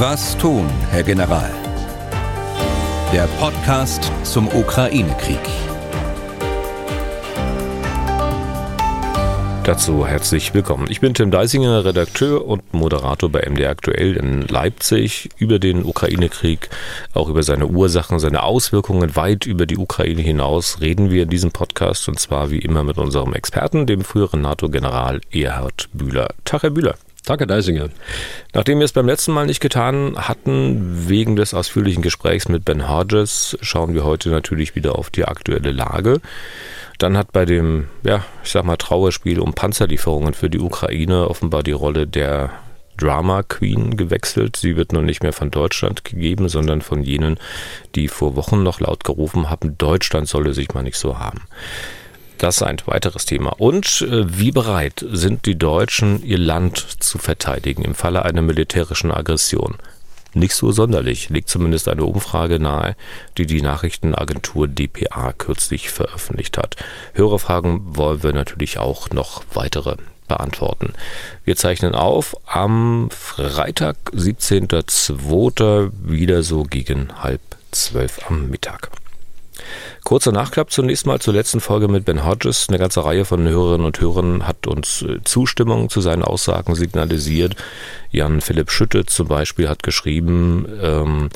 Was tun, Herr General? Der Podcast zum Ukraine-Krieg. Dazu herzlich willkommen. Ich bin Tim Deisinger, Redakteur und Moderator bei MD Aktuell in Leipzig. Über den Ukraine-Krieg, auch über seine Ursachen, seine Auswirkungen weit über die Ukraine hinaus reden wir in diesem Podcast und zwar wie immer mit unserem Experten, dem früheren NATO-General Erhard Bühler. Tag, Herr Bühler. Danke, Deisinger. Nachdem wir es beim letzten Mal nicht getan hatten, wegen des ausführlichen Gesprächs mit Ben Hodges, schauen wir heute natürlich wieder auf die aktuelle Lage. Dann hat bei dem, ja, ich sag mal, Trauerspiel um Panzerlieferungen für die Ukraine offenbar die Rolle der Drama Queen gewechselt. Sie wird nun nicht mehr von Deutschland gegeben, sondern von jenen, die vor Wochen noch laut gerufen haben, Deutschland solle sich mal nicht so haben. Das ist ein weiteres Thema. Und äh, wie bereit sind die Deutschen, ihr Land zu verteidigen im Falle einer militärischen Aggression? Nicht so sonderlich, liegt zumindest eine Umfrage nahe, die die Nachrichtenagentur dpa kürzlich veröffentlicht hat. Hörerfragen wollen wir natürlich auch noch weitere beantworten. Wir zeichnen auf am Freitag, 17.02. wieder so gegen halb zwölf am Mittag. Kurzer Nachklapp zunächst mal zur letzten Folge mit Ben Hodges. Eine ganze Reihe von Hörerinnen und Hörern hat uns äh, Zustimmung zu seinen Aussagen signalisiert. Jan Philipp Schütte zum Beispiel hat geschrieben, ähm,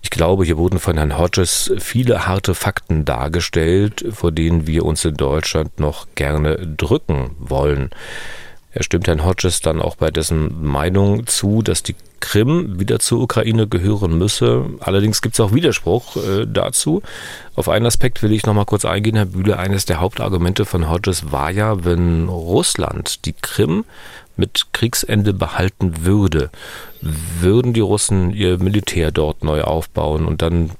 ich glaube, hier wurden von Herrn Hodges viele harte Fakten dargestellt, vor denen wir uns in Deutschland noch gerne drücken wollen. Er stimmt Herrn Hodges dann auch bei dessen Meinung zu, dass die Krim wieder zur Ukraine gehören müsse. Allerdings gibt es auch Widerspruch äh, dazu. Auf einen Aspekt will ich noch mal kurz eingehen, Herr Bühle. Eines der Hauptargumente von Hodges war ja, wenn Russland die Krim mit Kriegsende behalten würde, würden die Russen ihr Militär dort neu aufbauen und dann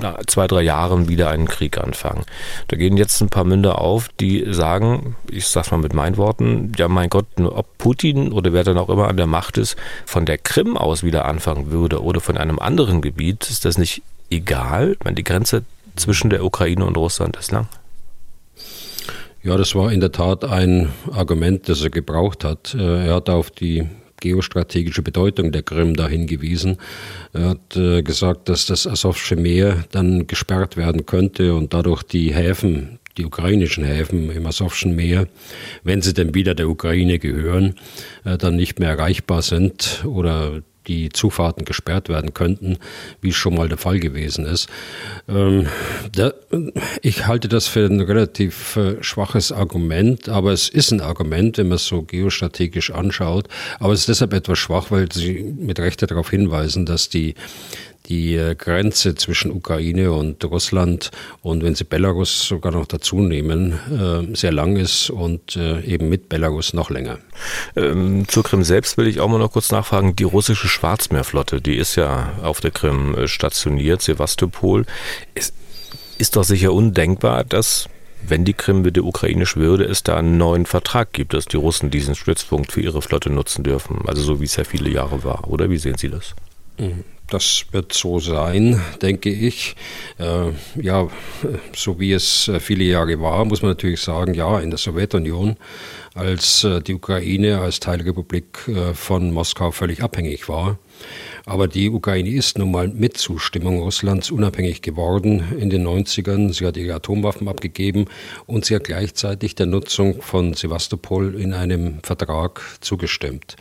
nach zwei, drei Jahren wieder einen Krieg anfangen. Da gehen jetzt ein paar Münder auf, die sagen, ich sag's mal mit meinen Worten, ja mein Gott, ob Putin oder wer dann auch immer an der Macht ist, von der Krim aus wieder anfangen würde oder von einem anderen Gebiet, ist das nicht egal, wenn die Grenze zwischen der Ukraine und Russland ist lang? Ja, das war in der Tat ein Argument, das er gebraucht hat. Äh, er hat auf die geostrategische Bedeutung der Krim da hingewiesen. Er hat äh, gesagt, dass das Asowsche Meer dann gesperrt werden könnte und dadurch die Häfen, die ukrainischen Häfen im Asowschen Meer, wenn sie denn wieder der Ukraine gehören, äh, dann nicht mehr erreichbar sind oder die Zufahrten gesperrt werden könnten, wie es schon mal der Fall gewesen ist. Ähm, da, ich halte das für ein relativ äh, schwaches Argument, aber es ist ein Argument, wenn man es so geostrategisch anschaut. Aber es ist deshalb etwas schwach, weil Sie mit Recht darauf hinweisen, dass die die äh, Grenze zwischen Ukraine und Russland und wenn Sie Belarus sogar noch dazu nehmen, äh, sehr lang ist und äh, eben mit Belarus noch länger. Ähm, zur Krim selbst will ich auch mal noch kurz nachfragen. Die russische Schwarzmeerflotte, die ist ja auf der Krim stationiert, Sevastopol. Es ist doch sicher undenkbar, dass wenn die Krim bitte ukrainisch würde, es da einen neuen Vertrag gibt, dass die Russen diesen Stützpunkt für ihre Flotte nutzen dürfen. Also so wie es ja viele Jahre war. Oder wie sehen Sie das? Das wird so sein, denke ich. Äh, ja, so wie es äh, viele Jahre war, muss man natürlich sagen, ja, in der Sowjetunion, als äh, die Ukraine als Teilrepublik äh, von Moskau völlig abhängig war. Aber die Ukraine ist nun mal mit Zustimmung Russlands unabhängig geworden in den 90ern. Sie hat ihre Atomwaffen abgegeben und sie hat gleichzeitig der Nutzung von Sevastopol in einem Vertrag zugestimmt.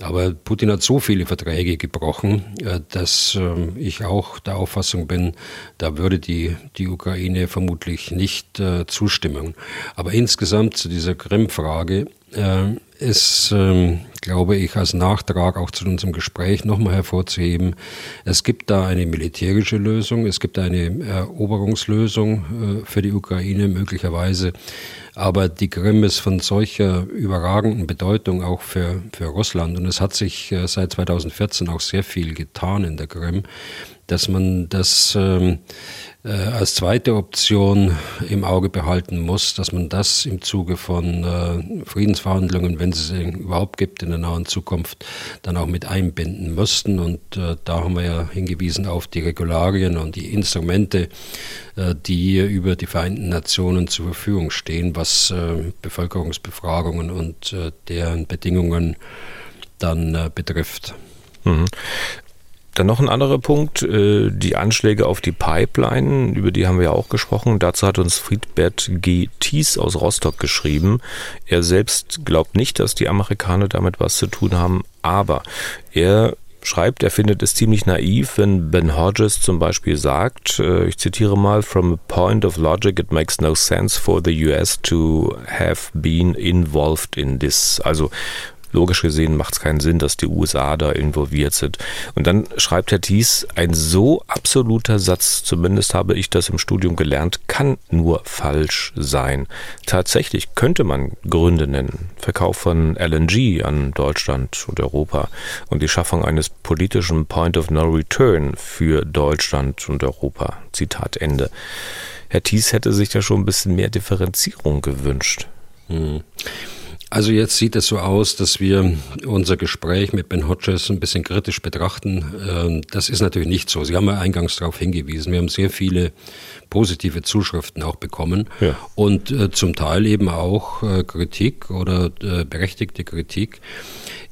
Aber Putin hat so viele Verträge gebrochen, äh, dass ähm, ich auch der Auffassung bin, da würde die, die Ukraine vermutlich nicht äh, zustimmen. Aber insgesamt zu dieser Krim-Frage ist, ähm, glaube ich, als Nachtrag auch zu unserem Gespräch nochmal hervorzuheben, es gibt da eine militärische Lösung, es gibt eine Eroberungslösung für die Ukraine möglicherweise. Aber die Krim ist von solcher überragenden Bedeutung auch für, für Russland. Und es hat sich äh, seit 2014 auch sehr viel getan in der Krim, dass man das ähm, äh, als zweite Option im Auge behalten muss, dass man das im Zuge von äh, Friedensverhandlungen, wenn es sie überhaupt gibt in der nahen Zukunft, dann auch mit einbinden müssten. Und äh, da haben wir ja hingewiesen auf die Regularien und die Instrumente, äh, die über die Vereinten Nationen zur Verfügung stehen, was äh, Bevölkerungsbefragungen und äh, deren Bedingungen dann betrifft. Mhm. Dann noch ein anderer Punkt, äh, die Anschläge auf die Pipeline, über die haben wir ja auch gesprochen. Dazu hat uns Friedbert G. Thies aus Rostock geschrieben. Er selbst glaubt nicht, dass die Amerikaner damit was zu tun haben, aber er schreibt, er findet es ziemlich naiv, wenn Ben Hodges zum Beispiel sagt, äh, ich zitiere mal, from a point of logic it makes no sense for the US to have been involved in this. Also logisch gesehen macht es keinen Sinn, dass die USA da involviert sind. Und dann schreibt Herr Thies, ein so absoluter Satz, zumindest habe ich das im Studium gelernt, kann nur falsch sein. Tatsächlich könnte man Gründe nennen. Verkauf von LNG an Deutschland und Europa und die Schaffung eines politischen Point of No Return für Deutschland und Europa. Zitat Ende. Herr Thies hätte sich da schon ein bisschen mehr Differenzierung gewünscht. Hm. Also jetzt sieht es so aus, dass wir unser Gespräch mit Ben Hodges ein bisschen kritisch betrachten. Ähm, das ist natürlich nicht so. Sie haben ja eingangs darauf hingewiesen. Wir haben sehr viele positive Zuschriften auch bekommen ja. und äh, zum Teil eben auch äh, Kritik oder äh, berechtigte Kritik.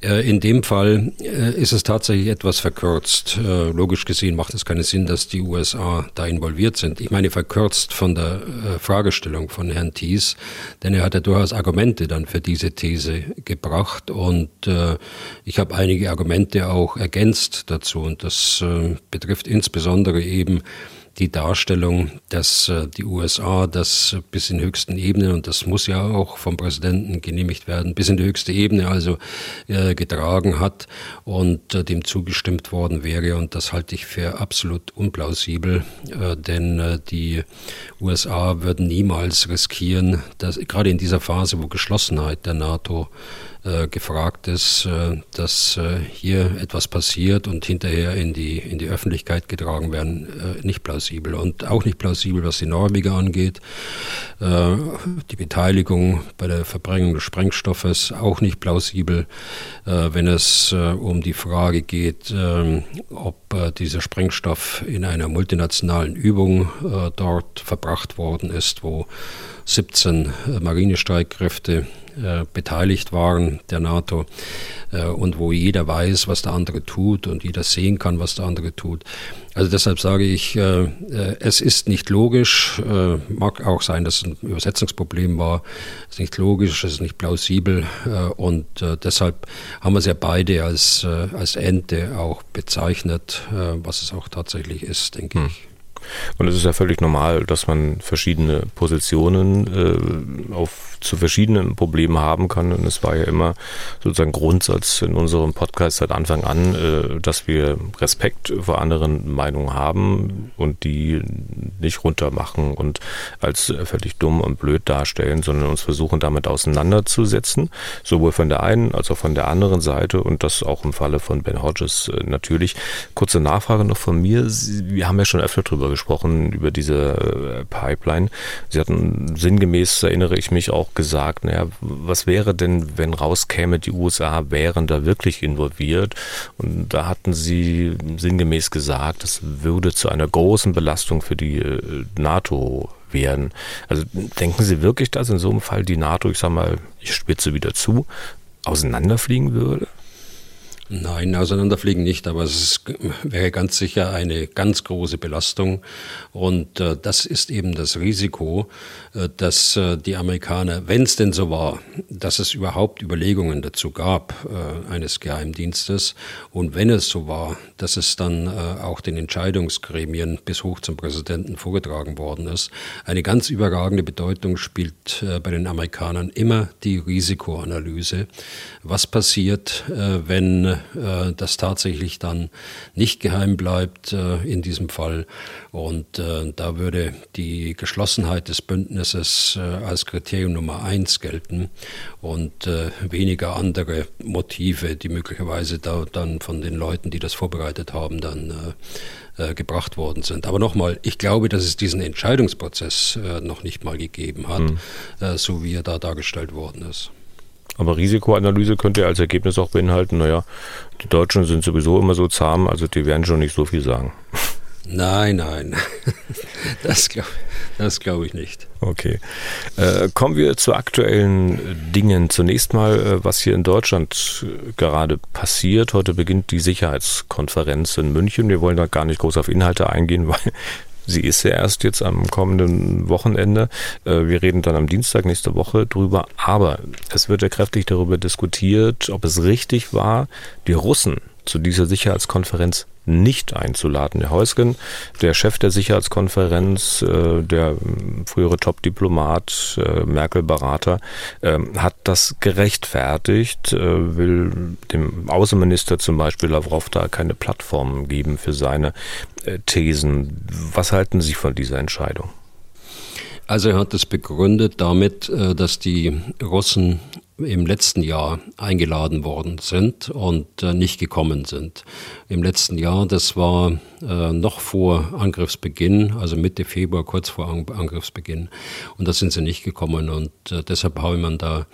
Äh, in dem Fall äh, ist es tatsächlich etwas verkürzt. Äh, logisch gesehen macht es keinen Sinn, dass die USA da involviert sind. Ich meine verkürzt von der Fragestellung von Herrn Thies, denn er hat ja durchaus Argumente dann für diese These gebracht und ich habe einige Argumente auch ergänzt dazu und das betrifft insbesondere eben die Darstellung, dass äh, die USA das bis in höchsten Ebenen, und das muss ja auch vom Präsidenten genehmigt werden, bis in die höchste Ebene also äh, getragen hat und äh, dem zugestimmt worden wäre. Und das halte ich für absolut unplausibel, denn die USA würden niemals riskieren, dass gerade in dieser Phase, wo Geschlossenheit der NATO gefragt ist, äh, dass äh, hier etwas passiert und hinterher in die, in die Öffentlichkeit getragen werden, äh, nicht plausibel. Und auch nicht plausibel, was die Norweger angeht. Äh, die Beteiligung bei der Verbringung des Sprengstoffes auch nicht plausibel, äh, wenn es um die Frage geht, ob dieser Sprengstoff in einer multinationalen Übung dort verbracht worden ist, wo 17 Marinestreitkräfte äh, beteiligt waren der NATO äh, und wo jeder weiß, was der andere tut und jeder sehen kann, was der andere tut. Also deshalb sage ich, äh, äh es ist nicht logisch, äh, mag auch sein, dass es ein Übersetzungsproblem war, es ist nicht logisch, es ist nicht plausibel äh, und deshalb haben wir es ja beide als, als Ente auch bezeichnet, was es auch tatsächlich ist, denke hm. ich. Und es ist ja völlig normal, dass man verschiedene Positionen äh, auf zu verschiedenen Problemen haben kann. Und es war ja immer sozusagen Grundsatz in unserem Podcast seit Anfang an, äh, dass wir Respekt vor anderen Meinungen haben und die nicht runtermachen und als völlig dumm und blöd darstellen, sondern uns versuchen damit auseinanderzusetzen, sowohl von der einen als auch von der anderen Seite und das auch im Falle von Ben Hodges äh, natürlich. Kurze Nachfrage noch von mir. Wir haben ja schon öfter drüber gesprochen, über diese äh, Pipeline. Sie hatten sinngemäß, erinnere ich mich, auch gesagt, naja, was wäre denn, wenn rauskäme, die USA wären da wirklich involviert? Und da hatten sie sinngemäß gesagt, das würde zu einer großen Belastung für die äh, NATO werden. Also denken Sie wirklich, dass in so einem Fall die NATO, ich sag mal, ich spitze wieder zu, auseinanderfliegen würde? Nein, auseinanderfliegen nicht, aber es ist, wäre ganz sicher eine ganz große Belastung. Und äh, das ist eben das Risiko, dass äh, die Amerikaner, wenn es denn so war, dass es überhaupt Überlegungen dazu gab, äh, eines Geheimdienstes, und wenn es so war, dass es dann äh, auch den Entscheidungsgremien bis hoch zum Präsidenten vorgetragen worden ist, eine ganz überragende Bedeutung spielt äh, bei den Amerikanern immer die Risikoanalyse. Was passiert, wenn äh, das tatsächlich dann nicht geheim bleibt äh, in diesem Fall. Und äh, da würde die Geschlossenheit des Bündnisses äh, als Kriterium Nummer eins gelten und äh, weniger andere Motive, die möglicherweise da dann von den Leuten, die das vorbereitet haben, dann äh, gebracht worden sind. Aber nochmal, ich glaube, dass es diesen Entscheidungsprozess noch nicht mal gegeben hat, mhm. so wie er da dargestellt worden ist. Aber Risikoanalyse könnte ja als Ergebnis auch beinhalten, naja, die Deutschen sind sowieso immer so zahm, also die werden schon nicht so viel sagen. Nein, nein. Das, glaub, Das glaube ich nicht. Okay. Äh, kommen wir zu aktuellen Dingen. Zunächst mal, äh, was hier in Deutschland äh, gerade passiert. Heute beginnt die Sicherheitskonferenz in München. Wir wollen da gar nicht groß auf Inhalte eingehen, weil Sie ist ja erst jetzt am kommenden Wochenende. Äh, wir reden dann am Dienstag nächste Woche drüber. Aber es wird ja kräftig darüber diskutiert, ob es richtig war, die Russen zu dieser Sicherheitskonferenz nicht einzuladen. Herr Heusgen, der Chef der Sicherheitskonferenz, äh, der ähm, frühere Top-Diplomat, äh, Merkel-Berater, ähm, hat das gerechtfertigt, äh, will dem Außenminister zum Beispiel Lavrov da keine Plattform geben für seine Thesen. Was halten Sie von dieser Entscheidung? Also er hat es begründet damit, dass die Russen im letzten Jahr eingeladen worden sind und äh, nicht gekommen sind. Im letzten Jahr, das war äh, noch vor Angriffsbeginn, also Mitte Februar, kurz vor Angriffsbeginn. Und da sind sie nicht gekommen und äh, deshalb habe man da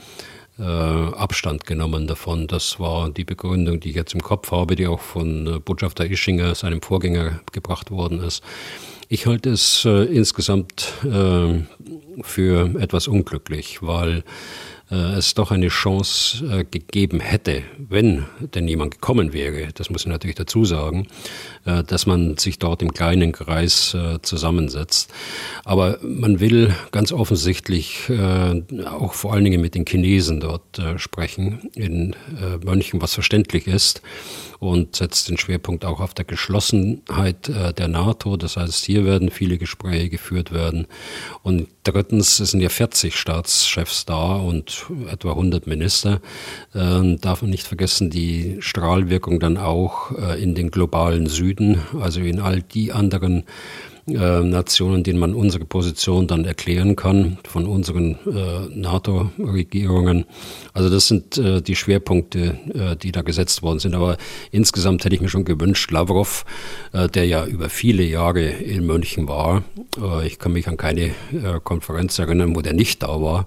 äh, Abstand genommen davon. Das war die Begründung, die ich jetzt im Kopf habe, die auch von äh, Botschafter Ischinger, seinem Vorgänger, gebracht worden ist. Ich halte es äh, insgesamt für etwas unglücklich, weil es doch eine Chance äh, gegeben hätte, wenn denn jemand gekommen wäre, das muss ich natürlich dazu sagen, äh, dass man sich dort im kleinen Kreis zusammensetzt. Aber man will ganz offensichtlich auch vor allen Dingen mit den Chinesen dort sprechen, in München, was verständlich ist und setzt den Schwerpunkt auch auf der Geschlossenheit äh, der NATO. Das heißt, hier werden viele Gespräche geführt werden. Und drittens, es sind ja 40 Staatschefs da und etwa 100 Minister. Äh, darf man nicht vergessen, die Strahlwirkung dann auch äh, in den globalen Süden, also in all die anderen äh, Nationen, denen man unsere Position dann erklären kann, von unseren äh, NATO-Regierungen. Also das sind äh, die Schwerpunkte, äh, die da gesetzt worden sind. Aber insgesamt hätte ich mir schon gewünscht, Lavrov, äh, der ja über viele Jahre in München war, ich kann mich an keine Konferenz erinnern, wo der nicht da war.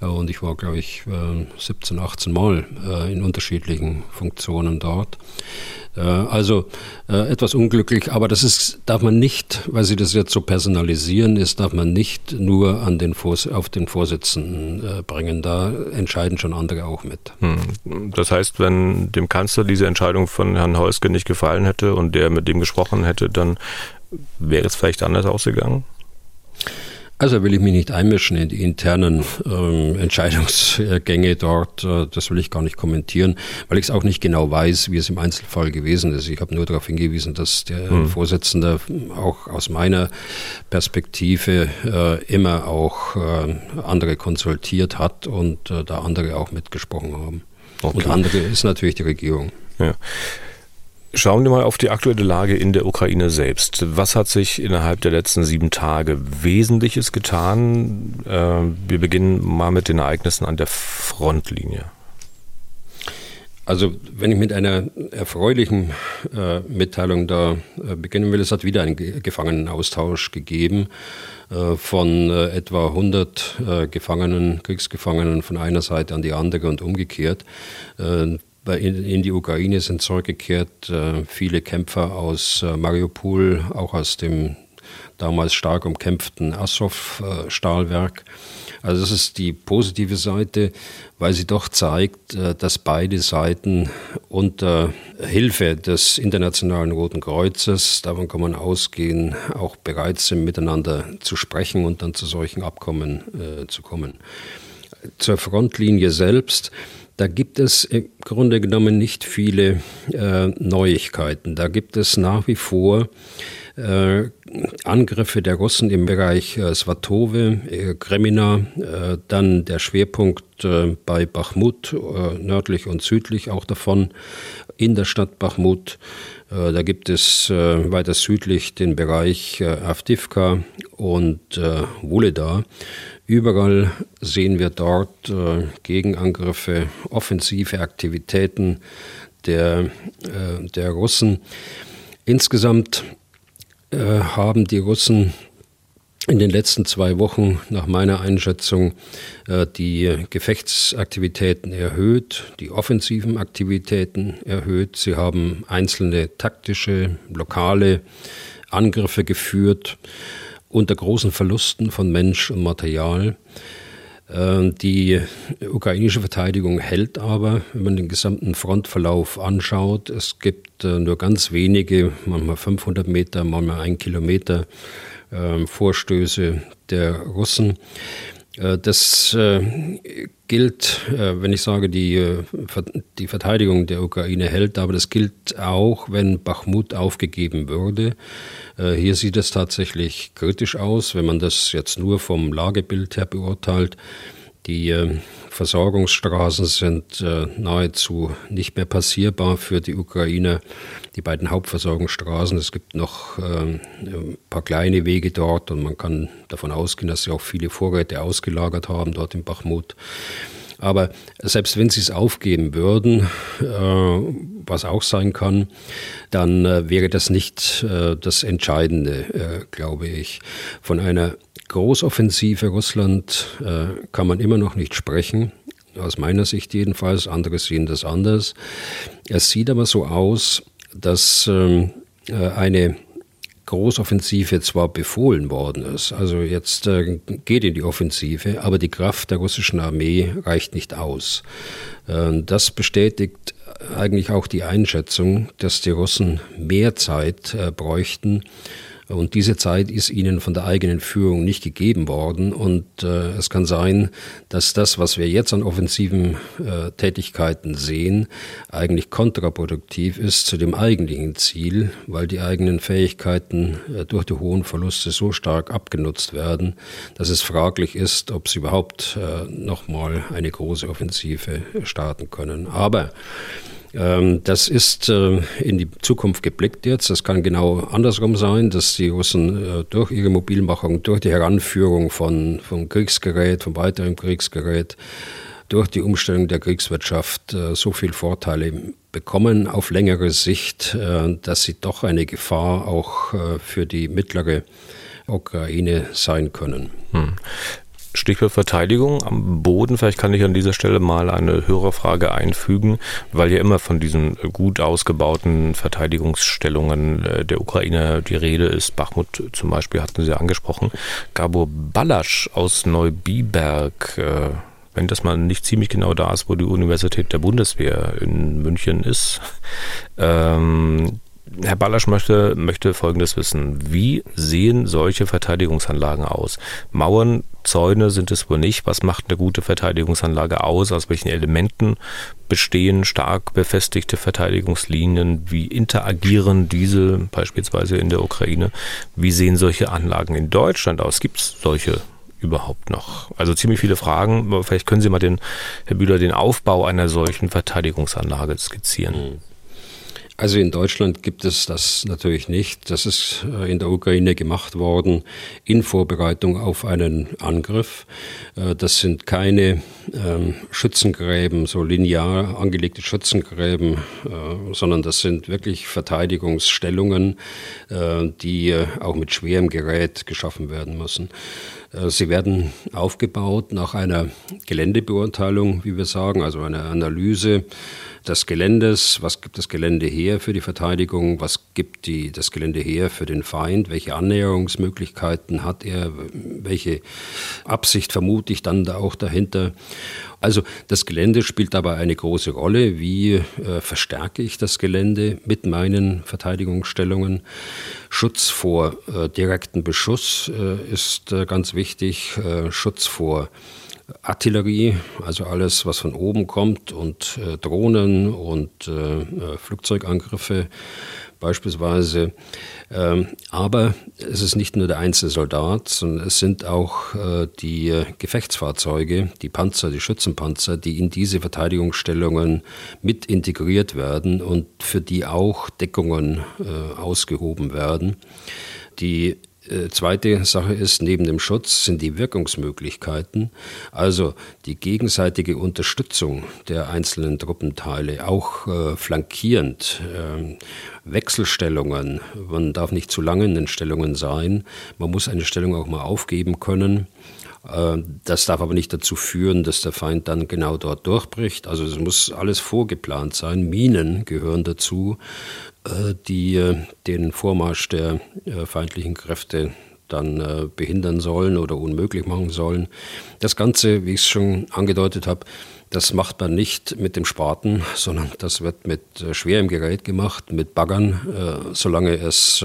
und ich war, glaube ich, 17, 18 Mal in unterschiedlichen Funktionen dort. Also äh, etwas unglücklich, aber das ist, darf man nicht, weil Sie das jetzt so personalisieren ist, darf man nicht nur an den Vors auf den Vorsitzenden äh, bringen. Da entscheiden schon andere auch mit. Hm. Das heißt, wenn dem Kanzler diese Entscheidung von Herrn Heuske nicht gefallen hätte und der mit dem gesprochen hätte, dann wäre es vielleicht anders ausgegangen? Also will ich mich nicht einmischen in die internen ähm, Entscheidungsgänge dort. Äh, das will ich gar nicht kommentieren, weil ich es auch nicht genau weiß, wie es im Einzelfall gewesen ist. Ich habe nur darauf hingewiesen, dass der hm. Vorsitzende auch aus meiner Perspektive äh, immer auch äh, andere konsultiert hat und äh, da andere auch mitgesprochen haben. Okay. Und andere ist natürlich die Regierung. Ja. Schauen wir mal auf die aktuelle Lage in der Ukraine selbst. Was hat sich innerhalb der letzten sieben Tage Wesentliches getan? Äh, wir beginnen mal mit den Ereignissen an der Frontlinie. Also wenn ich mit einer erfreulichen äh, Mitteilung da äh, beginnen will, es hat wieder einen Gefangenenaustausch gegeben äh, von äh, etwa 100 äh, Gefangenen, Kriegsgefangenen von einer Seite an die andere und umgekehrt in die Ukraine sind zurückgekehrt äh, viele Kämpfer aus äh, Mariupol, auch aus dem damals stark umkämpften Azov-Stahlwerk. Also das ist die positive Seite, weil sie doch zeigt, äh, dass beide Seiten unter Hilfe des Internationalen Roten Kreuzes, davon kann man ausgehen, auch bereit sind, miteinander zu sprechen und dann zu solchen Abkommen äh, zu kommen. Zur Frontlinie selbst da gibt es im Grunde genommen nicht viele äh, Neuigkeiten. Da gibt es nach wie vor äh, Angriffe der Russen im Bereich äh, Svatove, äh, Kremina, äh, dann der Schwerpunkt äh, bei Bachmut, äh, nördlich und südlich auch davon, in der Stadt Bachmut. Äh, da gibt es weiter südlich den Bereich Avdivka und Wuleda. Überall sehen wir dort äh, Gegenangriffe, offensive Aktivitäten der, äh, der Russen. Insgesamt äh, haben die Russen in den letzten zwei Wochen nach meiner Einschätzung äh, die Gefechtsaktivitäten erhöht, die offensiven Aktivitäten erhöht. Sie haben einzelne taktische, lokale Angriffe geführt. Unter großen Verlusten von Mensch und Material. Äh, die ukrainische Verteidigung hält aber, wenn man den gesamten Frontverlauf anschaut, es gibt äh, nur ganz wenige, manchmal 500 Meter, manchmal ein Kilometer äh, Vorstöße der Russen. Das gilt, wenn ich sage, die, die Verteidigung der Ukraine hält, aber das gilt auch, wenn Bachmut aufgegeben würde. Hier sieht es tatsächlich kritisch aus, wenn man das jetzt nur vom Lagebild her beurteilt. Die äh, Versorgungsstraßen sind äh, nahezu nicht mehr passierbar für die Ukraine. Die beiden Hauptversorgungsstraßen, es gibt noch ähm, ein paar kleine Wege dort und man kann davon ausgehen, dass sie auch viele Vorräte ausgelagert haben dort in Bachmut. Aber selbst wenn sie es aufgeben würden, äh, was auch sein kann, dann wäre das nicht das Entscheidende, glaube ich. Von einer Großoffensive Russland äh, kann man immer noch nicht sprechen. Aus meiner Sicht jedenfalls. Andere sehen das anders. Es sieht aber so aus, dass ähm, äh, eine Großoffensive zwar befohlen worden ist, also jetzt äh, geht in die Offensive, aber die Kraft der russischen Armee reicht nicht aus. Äh, das bestätigt eigentlich auch die Einschätzung, dass die Russen mehr Zeit äh, bräuchten, und diese Zeit ist ihnen von der eigenen Führung nicht gegeben worden. Und äh, es kann sein, dass das, was wir jetzt an offensiven äh, Tätigkeiten sehen, eigentlich kontraproduktiv ist zu dem eigentlichen Ziel, weil die eigenen Fähigkeiten äh, durch die hohen Verluste so stark abgenutzt werden, dass es fraglich ist, ob sie überhaupt äh, nochmal eine große Offensive starten können. Aber ähm, das ist äh, in die Zukunft geblickt jetzt. Das kann genau andersrum sein, dass die Russen äh, durch ihre Mobilmachung, durch die Heranführung von, von Kriegsgerät, von weiterem Kriegsgerät, durch die Umstellung der Kriegswirtschaft äh, so viele Vorteile bekommen auf längere Sicht, dass sie doch eine Gefahr auch für die mittlere Ukraine sein können. Hm. Stichwort Verteidigung am Boden. Vielleicht kann ich an dieser Stelle mal eine Hörerfrage einfügen, weil ja immer von diesen gut ausgebauten Verteidigungsstellungen äh, der Ukraine die Rede ist. Bachmut zum Beispiel hatten Sie angesprochen. Gabor Ballasch aus Neubiberg, äh, wenn das mal nicht ziemlich genau da ist, wo die Universität der Bundeswehr in München ist, ähm, Herr Ballasch möchte, möchte Folgendes wissen. Wie sehen solche Verteidigungsanlagen aus? Mauern, Zäune sind es wohl nicht. Was macht eine gute Verteidigungsanlage aus? Aus welchen Elementen bestehen stark befestigte Verteidigungslinien? Wie interagieren diese beispielsweise in der Ukraine? Wie sehen solche Anlagen in Deutschland aus? Gibt es solche überhaupt noch? Also ziemlich viele Fragen. Vielleicht können Sie mal den, Herr Bühler, den Aufbau einer solchen Verteidigungsanlage skizzieren. Mhm. Also in Deutschland gibt es das natürlich nicht. Das ist äh, in der Ukraine gemacht worden in Vorbereitung auf einen Angriff. Äh, das sind keine ähm, Schützengräben, so linear angelegte Schützengräben, äh, sondern das sind wirklich Verteidigungsstellungen, die auch mit schwerem Gerät geschaffen werden müssen. Sie werden aufgebaut nach einer Geländebeurteilung, wie wir sagen, also einer Analyse des Geländes, was gibt das Gelände her für die Verteidigung, was gibt die, das Gelände her für den Feind, welche Annäherungsmöglichkeiten hat er, welche Absicht vermute ich dann da auch dahinter. Also das Gelände spielt dabei eine große Rolle. Wie äh, verstärke ich das Gelände mit meinen Verteidigungsstellungen? Schutz vor äh, direkten Beschuss äh, ist äh, ganz wichtig. Äh, Schutz vor Artillerie, also alles, was von oben kommt und äh, Drohnen und äh, äh, Flugzeugangriffe beispielsweise. Ähm, aber es ist nicht nur der einzelne Soldat, sondern es sind auch äh, die Gefechtsfahrzeuge, die Panzer, die Schützenpanzer, die in diese Verteidigungsstellungen mit integriert werden und für die auch Deckungen äh, ausgehoben werden. Die äh, zweite Sache ist, neben dem Schutz sind die Wirkungsmöglichkeiten, also die gegenseitige Unterstützung der einzelnen Truppenteile, auch äh, flankierend, äh, Wechselstellungen. Man darf nicht zu lange in den Stellungen sein. Man muss eine Stellung auch mal aufgeben können. Äh, das darf aber nicht dazu führen, dass der Feind dann genau dort durchbricht. Also es muss alles vorgeplant sein. Minen gehören dazu. Äh, die äh, den Vormarsch der feindlichen Kräfte dann behindern sollen oder unmöglich machen sollen. Das Ganze, wie ich es schon angedeutet habe, das macht man nicht mit dem Spaten, sondern das wird mit schwerem Gerät gemacht, mit Baggern, solange es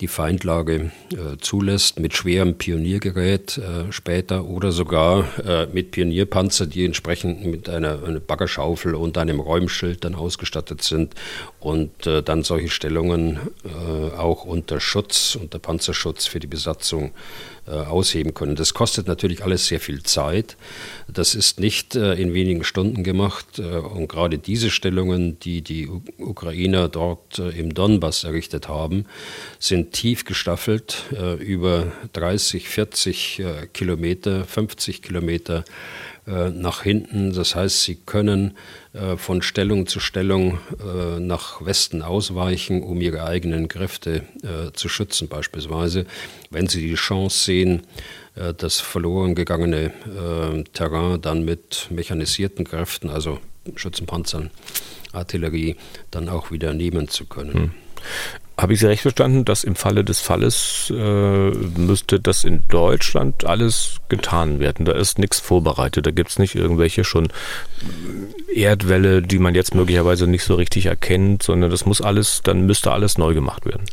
die Feindlage äh, zulässt, mit schwerem Pioniergerät äh, später oder sogar äh, mit Pionierpanzer, die entsprechend mit einer, einer, Baggerschaufel und einem Räumschild dann ausgestattet sind und äh, dann solche Stellungen äh, auch unter Schutz, unter Panzerschutz für die Besatzung äh, ausheben können. Das kostet natürlich alles sehr viel Zeit. Das ist nicht äh, in wenigen Stunden gemacht. Äh, und gerade diese Stellungen, die die Ukrainer dort im Donbass errichtet haben, sind tief gestaffelt über 30, 40 Kilometer, 50 Kilometer nach hinten. Das heißt, sie können von Stellung zu Stellung nach Westen ausweichen, um ihre eigenen Kräfte zu schützen beispielsweise. Wenn sie die Chance sehen, äh, das verloren gegangene äh, Terrain dann mit mechanisierten Kräften, also Schützenpanzern, Artillerie, dann auch wieder nehmen zu können. Hm. Habe ich Sie recht verstanden, dass im Falle des Falles äh, müsste das in Deutschland alles getan werden? Da ist nichts vorbereitet. Da gibt es nicht irgendwelche schon Erdwelle, die man jetzt möglicherweise nicht so richtig erkennt, sondern das muss alles, dann müsste alles neu gemacht werden.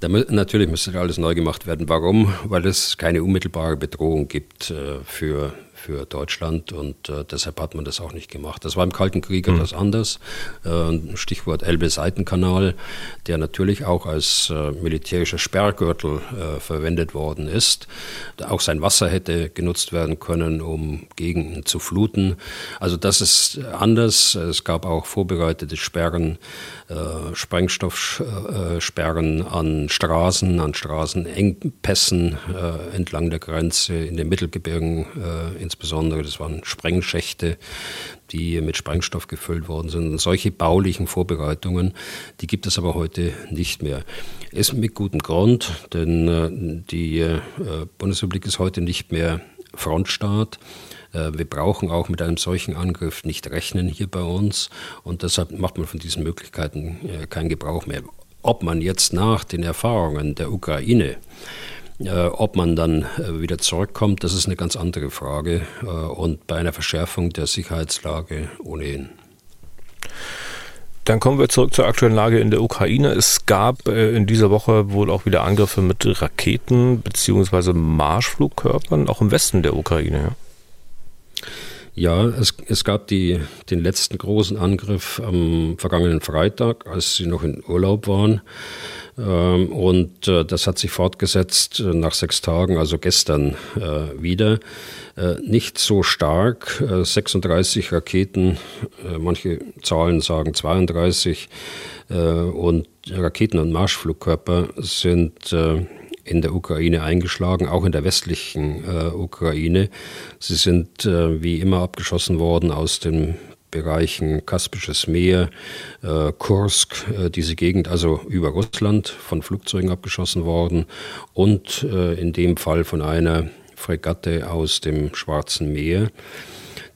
Da, natürlich müsste alles neu gemacht werden. Warum? Weil es keine unmittelbare Bedrohung gibt äh, für für Deutschland und äh, deshalb hat man das auch nicht gemacht. Das war im Kalten Krieg mhm. etwas anders. Äh, Stichwort Elbe-Seitenkanal, der natürlich auch als äh, militärischer Sperrgürtel äh, verwendet worden ist. Auch sein Wasser hätte genutzt werden können, um Gegenden zu fluten. Also das ist anders. Es gab auch vorbereitete Sperren, äh, Sprengstoffsperren an Straßen, an Straßenengpässen äh, entlang der Grenze in den Mittelgebirgen in insbesondere, das waren Sprengschächte, die mit Sprengstoff gefüllt worden sind. Solche baulichen Vorbereitungen, die gibt es aber heute nicht mehr. Ist mit gutem Grund, denn äh, die äh, Bundesrepublik ist heute nicht mehr Frontstaat. Äh, wir brauchen auch mit einem solchen Angriff nicht rechnen hier bei uns und deshalb macht man von diesen Möglichkeiten keinen Gebrauch mehr. Ob man jetzt nach den Erfahrungen der Ukraine ob man dann äh, wieder zurückkommt, das ist eine ganz andere Frage äh, und bei einer Verschärfung der Sicherheitslage ohnehin. Dann kommen wir zurück zur aktuellen Lage in der Ukraine. Es gab in dieser Woche wohl auch wieder Angriffe mit Raketen bzw. Marschflugkörpern, auch im Westen der Ukraine. Ja, es, es gab die, den letzten großen Angriff am vergangenen Freitag, als sie noch in Urlaub waren. Ähm, und äh, das hat sich fortgesetzt äh, nach sechs Tagen, also gestern äh, wieder. Nicht so stark, 36 Raketen, manche Zahlen sagen 32 und Raketen und Marschflugkörper sind in der Ukraine eingeschlagen, auch in der westlichen Ukraine. Sie sind wie immer abgeschossen worden aus dem Bereichen Kaspisches Meer, äh, Kursk, äh, diese Gegend, also über Russland von Flugzeugen abgeschossen worden und äh, in dem Fall von einer Fregatte aus dem Schwarzen Meer.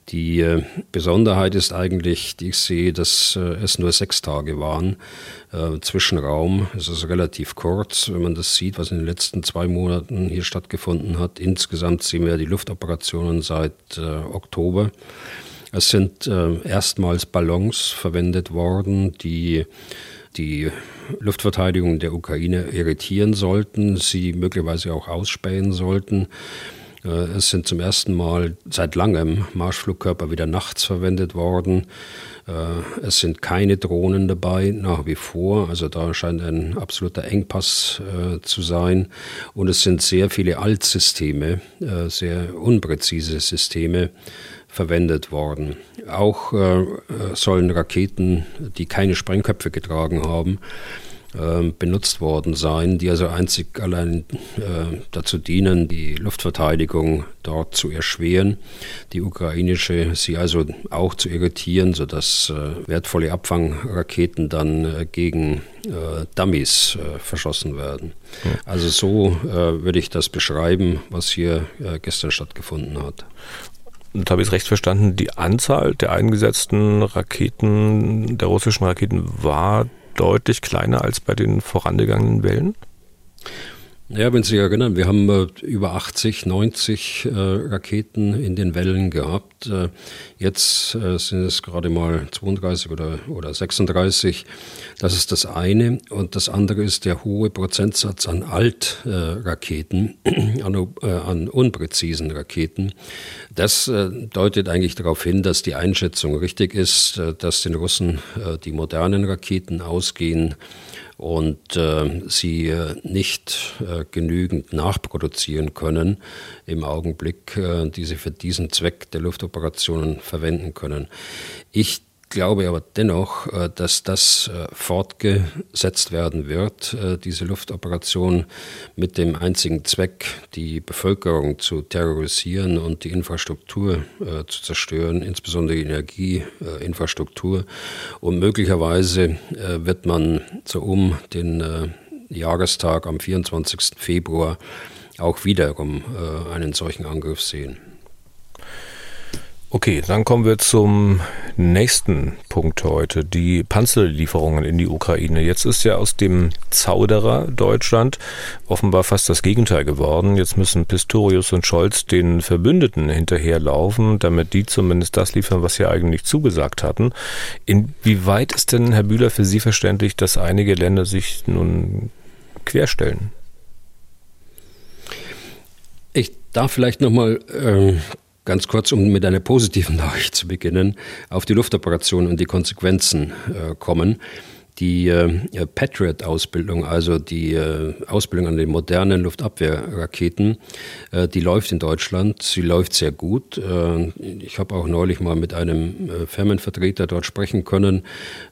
Die äh, Besonderheit ist eigentlich, die ich sehe, dass äh, es nur sechs Tage waren. Äh, Zwischenraum, es ist relativ kurz, wenn man das sieht, was in den letzten zwei Monaten hier stattgefunden hat. Insgesamt sehen wir die Luftoperationen seit Oktober. Es sind äh, erstmals Ballons verwendet worden, die die Luftverteidigung der Ukraine irritieren sollten, sie möglicherweise auch ausspähen sollten. Äh, es sind zum ersten Mal seit langem Marschflugkörper wieder nachts verwendet worden. Äh, es sind keine Drohnen dabei, nach wie vor. Also da scheint ein absoluter Engpass äh, zu sein. Und es sind sehr viele Altsysteme, sehr unpräzise Systeme verwendet worden. Auch äh, sollen Raketen, die keine Sprengköpfe getragen haben, äh, benutzt worden sein, die also einzig allein äh, dazu dienen, die Luftverteidigung dort zu erschweren, die ukrainische sie also auch zu irritieren, sodass äh, wertvolle Abfangraketen dann äh, gegen äh, Dummies verschossen werden. Also so würde ich das beschreiben, was hier gestern stattgefunden hat und habe ich es recht verstanden, die Anzahl der eingesetzten Raketen, der russischen Raketen, war deutlich kleiner als bei den vorangegangenen Wellen? Ja, wenn Sie sich erinnern, wir haben äh, über 80, 90 äh, Raketen in den Wellen gehabt. Äh, jetzt äh, sind es gerade mal 32 oder, oder 36. Das ist das eine. Und das andere ist der hohe Prozentsatz an Altraketen, an, äh, an, unpräzisen Raketen. Das äh, deutet eigentlich darauf hin, dass die Einschätzung richtig ist, dass den Russen die modernen Raketen ausgehen und äh, sie äh, nicht äh, genügend nachproduzieren können im Augenblick, äh, die sie für diesen Zweck der Luftoperationen verwenden können. Ich glaube aber dennoch, äh, dass das äh, fortgesetzt werden wird, äh, diese Luftoperation mit dem einzigen Zweck, die Bevölkerung zu terrorisieren und die Infrastruktur zu zerstören, insbesondere die Energieinfrastruktur. Und möglicherweise wird man so um den Jahrestag am 24. Februar auch wiederum einen solchen Angriff sehen. Okay, dann kommen wir zum nächsten Punkt heute, die Panzerlieferungen in die Ukraine. Jetzt ist ja aus dem Zauderer Deutschland offenbar fast das Gegenteil geworden. Jetzt müssen Pistorius und Scholz den Verbündeten hinterherlaufen, damit die zumindest das liefern, was sie eigentlich zugesagt hatten. Inwieweit ist denn, Herr Bühler, für Sie verständlich, dass einige Länder sich nun querstellen? Ich darf vielleicht nochmal äh, Ganz kurz, um mit einer positiven Nachricht zu beginnen, auf die Luftoperation und die Konsequenzen äh, kommen. Die äh, Patriot-Ausbildung, also die äh, Ausbildung an den modernen Luftabwehrraketen, äh, die läuft in Deutschland. Sie läuft sehr gut. Äh, ich habe auch neulich mal mit einem äh, Firmenvertreter dort sprechen können,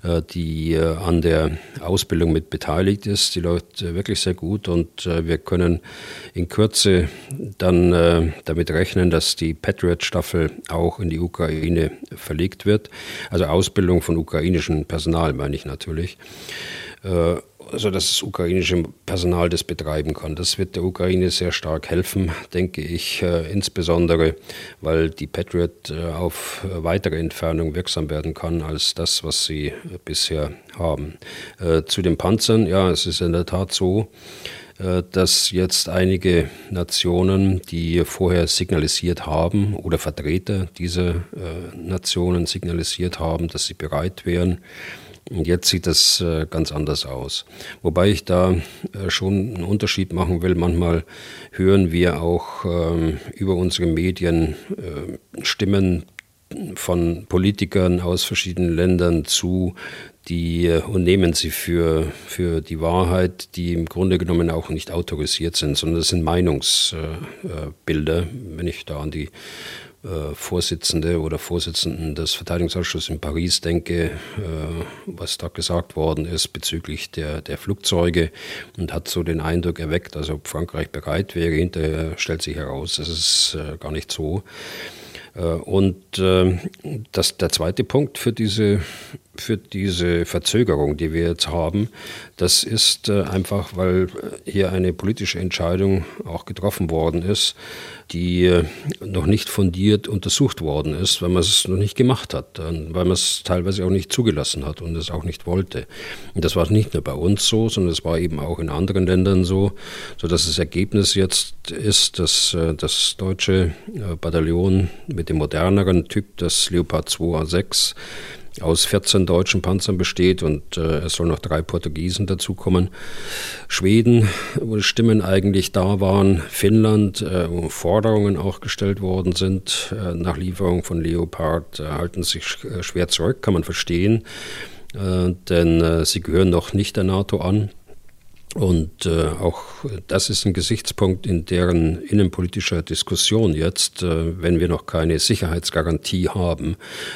äh, die an der Ausbildung mit beteiligt ist. Die läuft wirklich sehr gut und wir können in Kürze dann damit rechnen, dass die Patriot-Staffel auch in die Ukraine verlegt wird. Also Ausbildung von ukrainischem Personal meine ich natürlich äh, also dass das ukrainische Personal das betreiben kann. Das wird der Ukraine sehr stark helfen, denke ich, äh, insbesondere weil die Patriot äh, auf weitere Entfernung wirksam werden kann als das, was sie bisher haben. Zu den Panzern, ja, es ist in der Tat so, dass jetzt einige Nationen, die vorher signalisiert haben oder Vertreter dieser Nationen signalisiert haben, dass sie bereit wären, und jetzt sieht das äh, ganz anders aus. Wobei ich da äh, schon einen Unterschied machen will. Manchmal hören wir auch ähm, über unsere Medien äh, Stimmen von Politikern aus verschiedenen Ländern zu, die und nehmen sie für, für die Wahrheit, die im Grunde genommen auch nicht autorisiert sind, sondern das sind Meinungsbilder. Wenn ich da an die äh, Vorsitzende oder Vorsitzenden des Verteidigungsausschusses in Paris denke, äh, was da gesagt worden ist bezüglich der, der Flugzeuge und hat so den Eindruck erweckt, als ob Frankreich bereit wäre. Hinterher stellt sich heraus, das ist äh, gar nicht so. Und das, der zweite Punkt für diese, für diese Verzögerung, die wir jetzt haben, das ist einfach, weil hier eine politische Entscheidung auch getroffen worden ist, die äh, noch nicht fundiert untersucht worden ist, weil man es noch nicht gemacht hat, weil man es teilweise auch nicht zugelassen hat und es auch nicht wollte. Und das war nicht nur bei uns so, sondern es war eben auch in anderen Ländern so, sodass das Ergebnis jetzt ist, dass äh, das deutsche äh, Bataillon mit dem moderneren Typ, das Leopard 2A6, aus 14 deutschen Panzern besteht und äh, es soll noch drei Portugiesen dazukommen. Schweden, wo Stimmen eigentlich da waren, Finnland, äh, wo Forderungen auch gestellt worden sind äh, nach Lieferung von Leopard, äh, halten sich äh, schwer zurück, kann man verstehen, äh, denn sie gehören noch nicht der NATO an. Und äh, auch das ist ein Gesichtspunkt in deren innenpolitischer Diskussion jetzt. Äh, wenn wir noch keine Sicherheitsgarantie haben,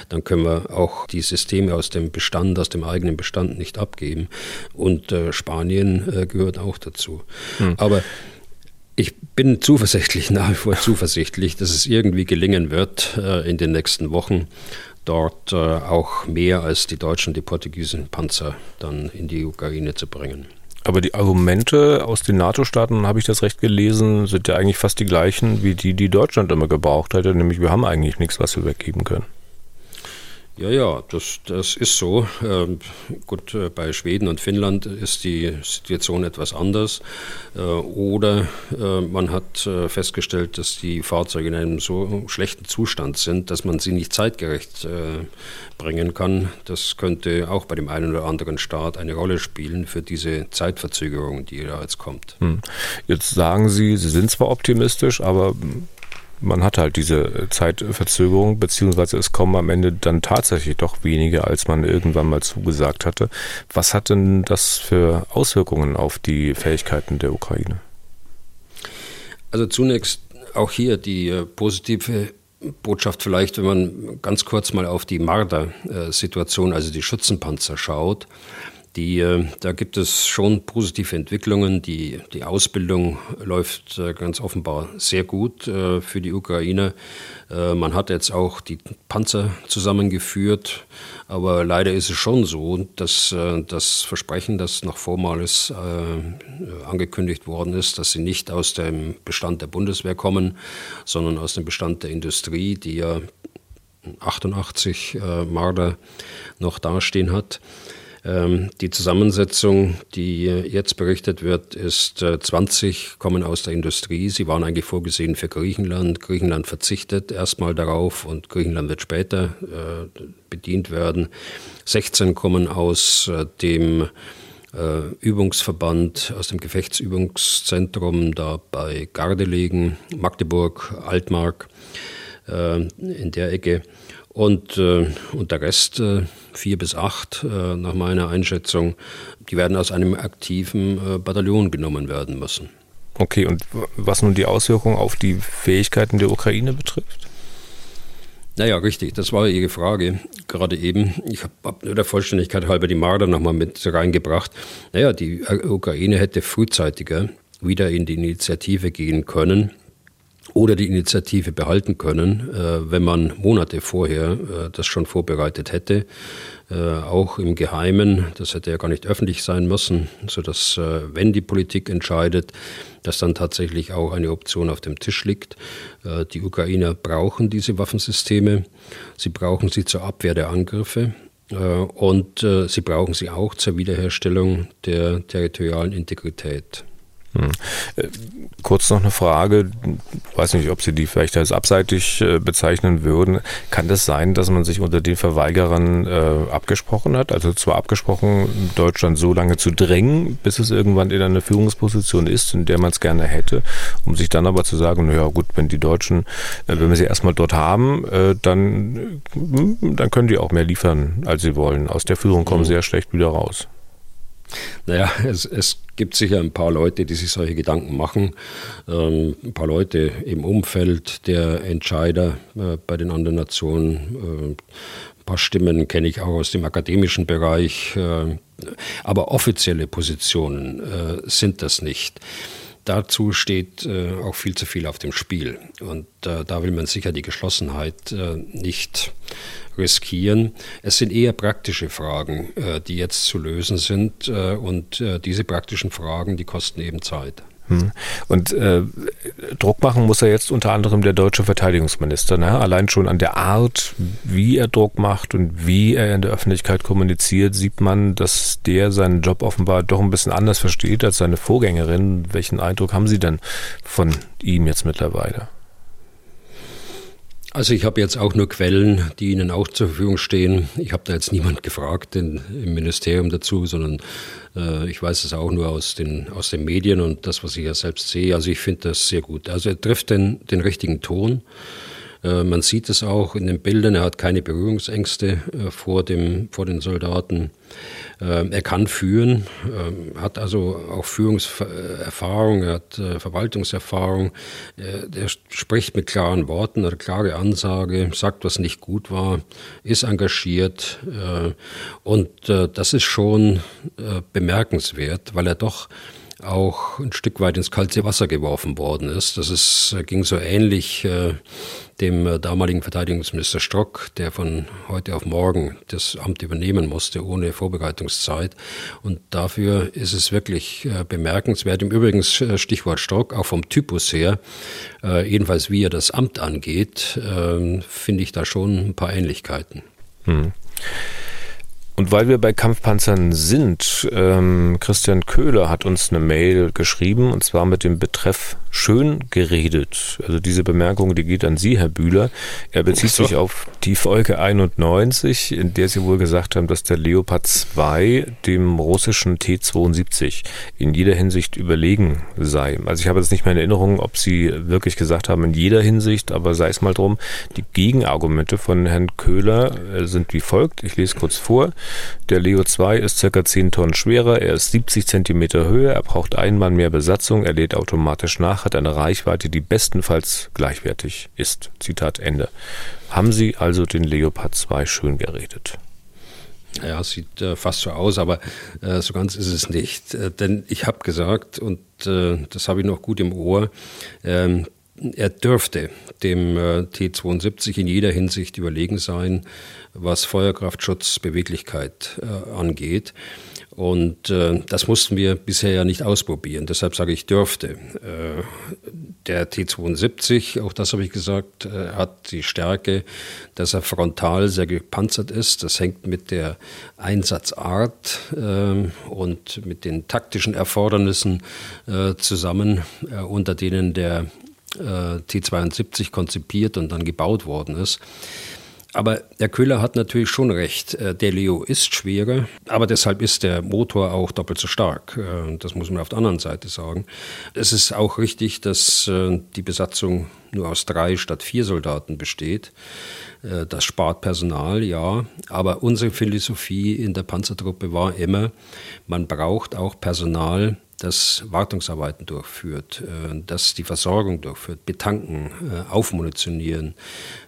dann können wir auch die Systeme aus dem Bestand, aus dem eigenen Bestand nicht abgeben. Und äh, Spanien äh, gehört auch dazu. Hm. Aber ich bin zuversichtlich, nach wie vor zuversichtlich, dass es irgendwie gelingen wird äh, in den nächsten Wochen, dort äh, auch mehr als die deutschen, die portugiesischen Panzer dann in die Ukraine zu bringen. Aber die Argumente aus den NATO-Staaten, habe ich das recht gelesen, sind ja eigentlich fast die gleichen wie die, die Deutschland immer gebraucht hätte, nämlich wir haben eigentlich nichts, was wir weggeben können. Ja, ja, das, das ist so. Ähm, gut, äh, bei Schweden und Finnland ist die Situation etwas anders. Äh, oder äh, man hat äh, festgestellt, dass die Fahrzeuge in einem so schlechten Zustand sind, dass man sie nicht zeitgerecht äh, bringen kann. Das könnte auch bei dem einen oder anderen Staat eine Rolle spielen für diese Zeitverzögerung, die da jetzt kommt. Hm. Jetzt sagen Sie, Sie sind zwar optimistisch, aber man hat halt diese Zeitverzögerung, beziehungsweise es kommen am Ende dann tatsächlich doch weniger, als man irgendwann mal zugesagt hatte. Was hat denn das für Auswirkungen auf die Fähigkeiten der Ukraine? Also zunächst auch hier die äh, positive Botschaft vielleicht, wenn man ganz kurz mal auf die Marder-Situation, also die Schützenpanzer schaut. Die, äh, da gibt es schon positive Entwicklungen. Die, die Ausbildung läuft äh, ganz offenbar sehr gut äh, für die Ukraine. Man hat jetzt auch die Panzer zusammengeführt, aber leider ist es schon so, dass das Versprechen, das noch vormals angekündigt worden ist, dass sie nicht aus dem Bestand der Bundeswehr kommen, sondern aus dem Bestand der Industrie, die ja 88 Marder noch dastehen hat. Ähm, die Zusammensetzung, die jetzt berichtet wird, ist 20 äh, kommen aus der Industrie. Sie waren eigentlich vorgesehen für Griechenland. Griechenland verzichtet erstmal darauf und Griechenland wird später äh, bedient werden. 16 kommen aus äh, dem Übungsverband, aus dem Gefechtsübungszentrum da bei Gardelegen, Magdeburg, Altmark, in der Ecke. Und, und der Rest, vier bis acht äh, nach meiner Einschätzung, die werden aus einem aktiven äh, Bataillon genommen werden müssen. Okay, und was nun die Auswirkungen auf die Fähigkeiten der Ukraine betrifft? Naja, richtig, das war Ihre Frage gerade eben. Ich habe hab nur der Vollständigkeit halber die Marder nochmal mit reingebracht. Naja, die Ukraine hätte frühzeitiger wieder in die Initiative gehen können oder die Initiative behalten können, äh, wenn man Monate vorher äh, das schon vorbereitet hätte, äh, auch im Geheimen. Das hätte ja gar nicht öffentlich sein müssen, sodass, wenn die Politik entscheidet, dass dann tatsächlich auch eine Option auf dem Tisch liegt. Die Ukrainer brauchen diese Waffensysteme, sie brauchen sie zur Abwehr der Angriffe. Und sie brauchen sie auch zur Wiederherstellung der territorialen Integrität. Hm. Äh, kurz noch eine Frage, ich weiß nicht, ob Sie die vielleicht als abseitig äh, bezeichnen würden. Kann das sein, dass man sich unter den Verweigerern äh, abgesprochen hat? Also zwar abgesprochen, Deutschland so lange zu drängen, bis es irgendwann in einer Führungsposition ist, in der man es gerne hätte, um sich dann aber zu sagen, naja gut, wenn die Deutschen, äh, wenn wir sie erstmal dort haben, äh, dann, äh, dann können die auch mehr liefern, als sie wollen. Aus der Führung kommen mhm. sie ja schlecht wieder raus. Naja, es, es gibt sicher ein paar Leute, die sich solche Gedanken machen. Ähm, ein paar Leute im Umfeld der Entscheider äh, bei den anderen Nationen. Äh, ein paar Stimmen kenne ich auch aus dem akademischen Bereich. Äh, aber offizielle Positionen äh, sind das nicht dazu steht äh, auch viel zu viel auf dem Spiel. Und äh, da will man sicher die Geschlossenheit äh, nicht riskieren. Es sind eher praktische Fragen, äh, die jetzt zu lösen sind. Äh, und äh, diese praktischen Fragen, die kosten eben Zeit. Hm. Und äh, Druck machen muss er jetzt unter anderem der deutsche Verteidigungsminister. Ne? Allein schon an der Art, wie er Druck macht und wie er in der Öffentlichkeit kommuniziert, sieht man, dass der seinen Job offenbar doch ein bisschen anders versteht als seine Vorgängerin. Welchen Eindruck haben Sie denn von ihm jetzt mittlerweile? Also ich habe jetzt auch nur Quellen, die Ihnen auch zur Verfügung stehen. Ich habe da jetzt niemand gefragt in, im Ministerium dazu, sondern äh, ich weiß es auch nur aus den, aus den Medien und das, was ich ja selbst sehe. Also ich finde das sehr gut. Also er trifft den, den richtigen Ton. Äh, man sieht es auch in den Bildern, er hat keine Berührungsängste äh, vor, dem, vor den Soldaten. Ähm, er kann führen, ähm, hat also auch Führungserfahrung, er hat äh, Verwaltungserfahrung. Er spricht mit klaren Worten, eine klare Ansage, sagt, was nicht gut war, ist engagiert. Und das ist schon bemerkenswert, weil er doch auch ein Stück weit ins kalte Wasser geworfen worden ist. Das ist, ging so ähnlich äh, dem äh, damaligen Verteidigungsminister Strock, der von heute auf morgen das Amt übernehmen musste, ohne Vorbereitungszeit. Und dafür ist es wirklich äh, bemerkenswert. Im Übrigen äh, Stichwort Strock, auch vom Typus her, jedenfalls wie er das Amt angeht, finde ich da schon ein paar Ähnlichkeiten. Mhm. Und weil wir bei Kampfpanzern sind, ähm, Christian Köhler hat uns eine Mail geschrieben und zwar mit dem Betreff schön geredet. Also diese Bemerkung, die geht an Sie, Herr Bühler. Er bezieht so. sich auf die Folge 91, in der Sie wohl gesagt haben, dass der Leopard 2 dem russischen T-72 in jeder Hinsicht überlegen sei. Also ich habe jetzt nicht mehr in Erinnerung, ob Sie wirklich gesagt haben, in jeder Hinsicht, aber sei es mal drum. Die Gegenargumente von Herrn Köhler äh, sind wie folgt. Ich lese kurz vor. Der Leo 2 ist circa 10 Tonnen schwerer, er ist 70 Zentimeter höher, er braucht einen Mann mehr Besatzung, er lädt automatisch nach, hat eine Reichweite, die bestenfalls gleichwertig ist. Zitat Ende. Haben Sie also den Leopard 2 schön geredet? Ja, sieht äh, fast so aus, aber äh, so ganz ist es nicht. Äh, denn ich habe gesagt, und äh, das habe ich noch gut im Ohr, ähm, er dürfte dem äh, T-72 in jeder Hinsicht überlegen sein, was Feuerkraftschutz, Beweglichkeit äh, angeht. Und äh, das mussten wir bisher ja nicht ausprobieren. Deshalb sage ich dürfte. Äh, der T72, auch das habe ich gesagt, hat die Stärke, dass er frontal sehr gepanzert ist. Das hängt mit der Einsatzart und mit den taktischen Erfordernissen zusammen, unter denen der T72 konzipiert und dann gebaut worden ist. Aber der Köhler hat natürlich schon recht. Äh, der Leo ist schwerer, aber deshalb ist der Motor auch doppelt so stark. Äh, das muss man auf der anderen Seite sagen. Es ist auch richtig, dass äh, die Besatzung nur aus drei statt vier Soldaten besteht. Das spart Personal, ja. Aber unsere Philosophie in der Panzertruppe war immer, man braucht auch Personal, das Wartungsarbeiten durchführt, äh, das die Versorgung durchführt, betanken, äh, aufmunitionieren,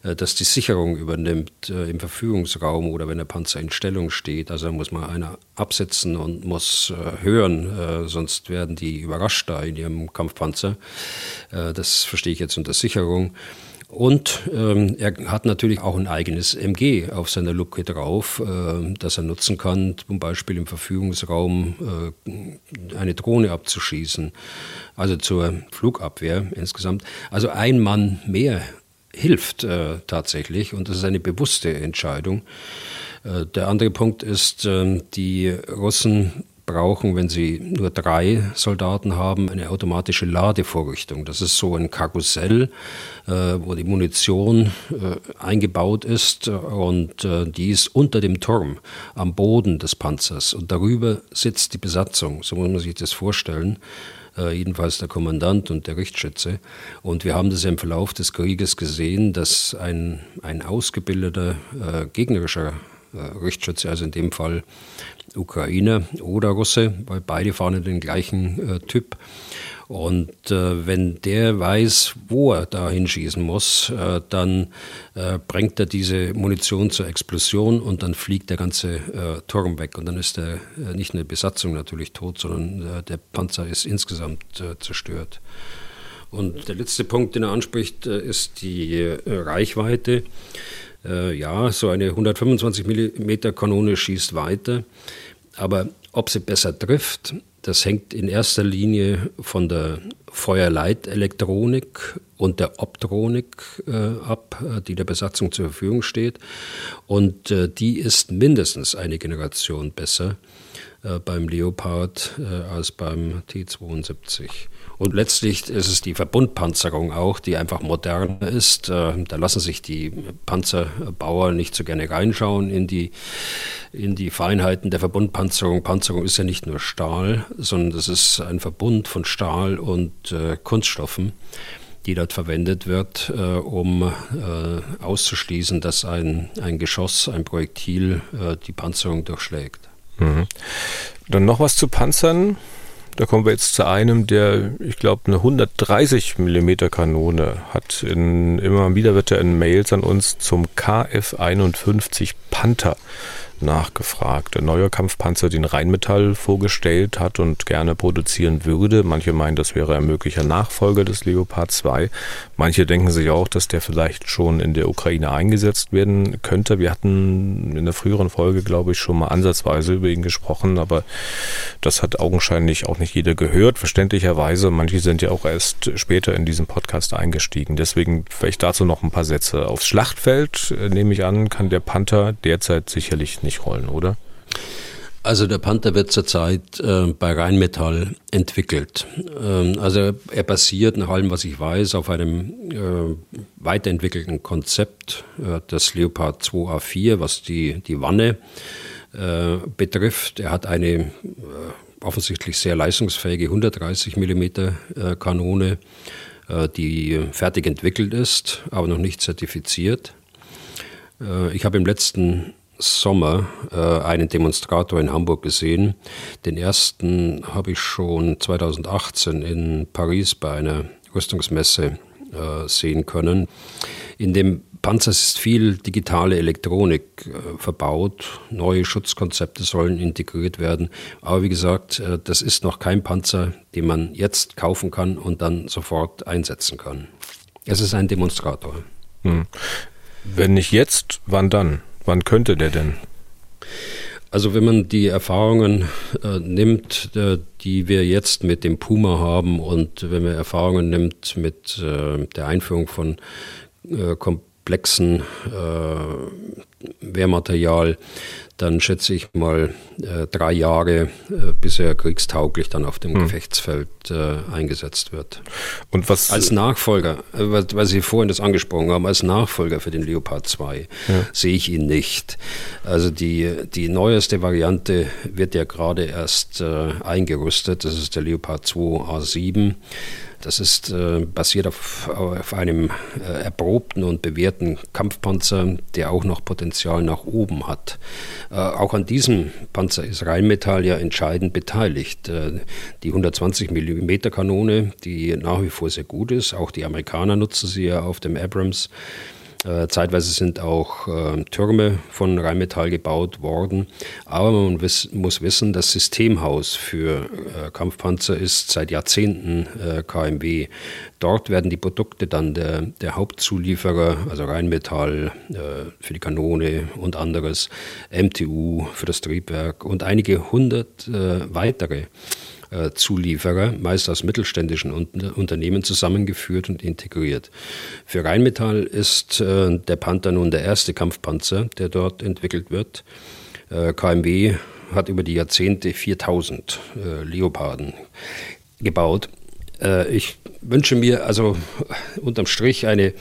äh, das die Sicherung übernimmt im Verfügungsraum oder wenn der Panzer in Stellung steht. Also muss man einer absetzen und muss hören, sonst werden die überrascht da in ihrem Kampfpanzer. Das verstehe ich jetzt unter Sicherung. Und ähm, er hat natürlich auch ein eigenes MG auf seiner Luke drauf, äh, das er nutzen kann, zum Beispiel im Verfügungsraum äh, eine Drohne abzuschießen, also zur Flugabwehr insgesamt. Also ein Mann mehr hilft äh, tatsächlich und das ist eine bewusste Entscheidung. Äh, der andere Punkt ist, ähm, die Russen brauchen, wenn sie nur drei Soldaten haben, eine automatische Ladevorrichtung. Das ist so ein Karussell, äh, wo die Munition äh, eingebaut ist und äh, die ist unter dem Turm am Boden des Panzers und darüber sitzt die Besatzung. So muss man sich das vorstellen äh, jedenfalls der Kommandant und der Richtschütze. Und wir haben das im Verlauf des Krieges gesehen, dass ein, ein ausgebildeter äh, gegnerischer äh, Richtschütze, also in dem Fall Ukrainer oder Russe, weil beide fahren den gleichen äh, Typ. Und äh, wenn der weiß, wo er da hinschießen muss, äh, dann äh, bringt er diese Munition zur Explosion und dann fliegt der ganze äh, Turm weg. Und dann ist der, äh, nicht eine Besatzung natürlich tot, sondern der Panzer ist insgesamt zerstört. Und der letzte Punkt, den er anspricht, ist die Reichweite. Ja, so eine 125 mm Kanone schießt weiter. Aber ob sie besser trifft, das hängt in erster Linie von der Feuerleitelektronik und der Optronik äh, ab, äh, die der Besatzung zur Verfügung steht. Und äh, die ist mindestens eine Generation besser äh, beim Leopard äh, als beim T-72. Und letztlich ist es die Verbundpanzerung auch, die einfach modern ist. Äh, da lassen sich die Panzerbauer nicht so gerne reinschauen in die, in die Feinheiten der Verbundpanzerung. Panzerung ist ja nicht nur Stahl, sondern es ist ein Verbund von Stahl und äh, Kunststoffen die dort verwendet wird, äh, um äh, auszuschließen, dass ein, ein Geschoss, ein Projektil äh, die Panzerung durchschlägt. Mhm. Dann noch was zu Panzern. Da kommen wir jetzt zu einem, der, ich glaube, eine 130 mm Kanone hat. In, immer wieder wird er in Mails an uns zum KF-51 Panther nachgefragt. Ein neuer Kampfpanzer, den Rheinmetall vorgestellt hat und gerne produzieren würde. Manche meinen, das wäre ein möglicher Nachfolger des Leopard 2. Manche denken sich auch, dass der vielleicht schon in der Ukraine eingesetzt werden könnte. Wir hatten in der früheren Folge, glaube ich, schon mal ansatzweise über ihn gesprochen, aber das hat augenscheinlich auch nicht jeder gehört, verständlicherweise. Manche sind ja auch erst später in diesen Podcast eingestiegen. Deswegen vielleicht dazu noch ein paar Sätze. Aufs Schlachtfeld, äh, nehme ich an, kann der Panther derzeit sicherlich nicht rollen, oder? Also der Panther wird zurzeit äh, bei Rheinmetall entwickelt. Ähm, also er basiert nach allem, was ich weiß, auf einem äh, weiterentwickelten Konzept, äh, das Leopard 2A4, was die, die Wanne äh, betrifft. Er hat eine äh, offensichtlich sehr leistungsfähige 130 mm äh, Kanone, die fertig entwickelt ist, aber noch nicht zertifiziert. Ich habe im letzten Sommer äh, einen Demonstrator in Hamburg gesehen. Den ersten habe ich schon 2018 in Paris bei einer Rüstungsmesse äh, sehen können. In dem Panzer ist viel digitale Elektronik äh, verbaut. Neue Schutzkonzepte sollen integriert werden. Aber wie gesagt, äh, das ist noch kein Panzer, den man jetzt kaufen kann und dann sofort einsetzen kann. Es ist ein Demonstrator. Hm. Wenn nicht jetzt, wann dann? Wann könnte der denn? Also wenn man die Erfahrungen äh, nimmt, äh, die wir jetzt mit dem Puma haben und wenn man Erfahrungen nimmt mit äh, der Einführung von äh, komplexen äh, Wehrmaterial, dann schätze ich mal äh, drei Jahre, äh, bis er kriegstauglich dann auf dem hm. Gefechtsfeld eingesetzt wird. Und was als Nachfolger, weil Sie vorhin das angesprochen haben, als Nachfolger für den Leopard 2 ja. sehe ich ihn nicht. Also die, die neueste Variante wird ja gerade erst eingerüstet. Das ist der Leopard 2 A7. Das ist äh, basiert auf, auf einem äh, erprobten und bewährten Kampfpanzer, der auch noch Potenzial nach oben hat. Äh, auch an diesem Panzer ist Rheinmetall ja entscheidend beteiligt. Äh, die 120 mm Kanone, die nach wie vor sehr gut ist, auch die Amerikaner nutzen sie ja auf dem Abrams. Äh, zeitweise sind auch äh, Türme von Rheinmetall gebaut worden. Aber man wiss, muss wissen, das Systemhaus für äh, Kampfpanzer ist seit Jahrzehnten KMW. Dort werden die Produkte dann der, der Hauptzulieferer, also Rheinmetall für die Kanone und anderes, MTU für das Triebwerk und einige hundert weitere Zulieferer, meist aus mittelständischen Unternehmen, zusammengeführt und integriert. Für Rheinmetall ist äh, der Panther nun der erste Kampfpanzer, der dort entwickelt wird. Äh, KMW hat über die Jahrzehnte 4000 Leoparden gebaut. Ich wünsche mir also unterm Strich eine,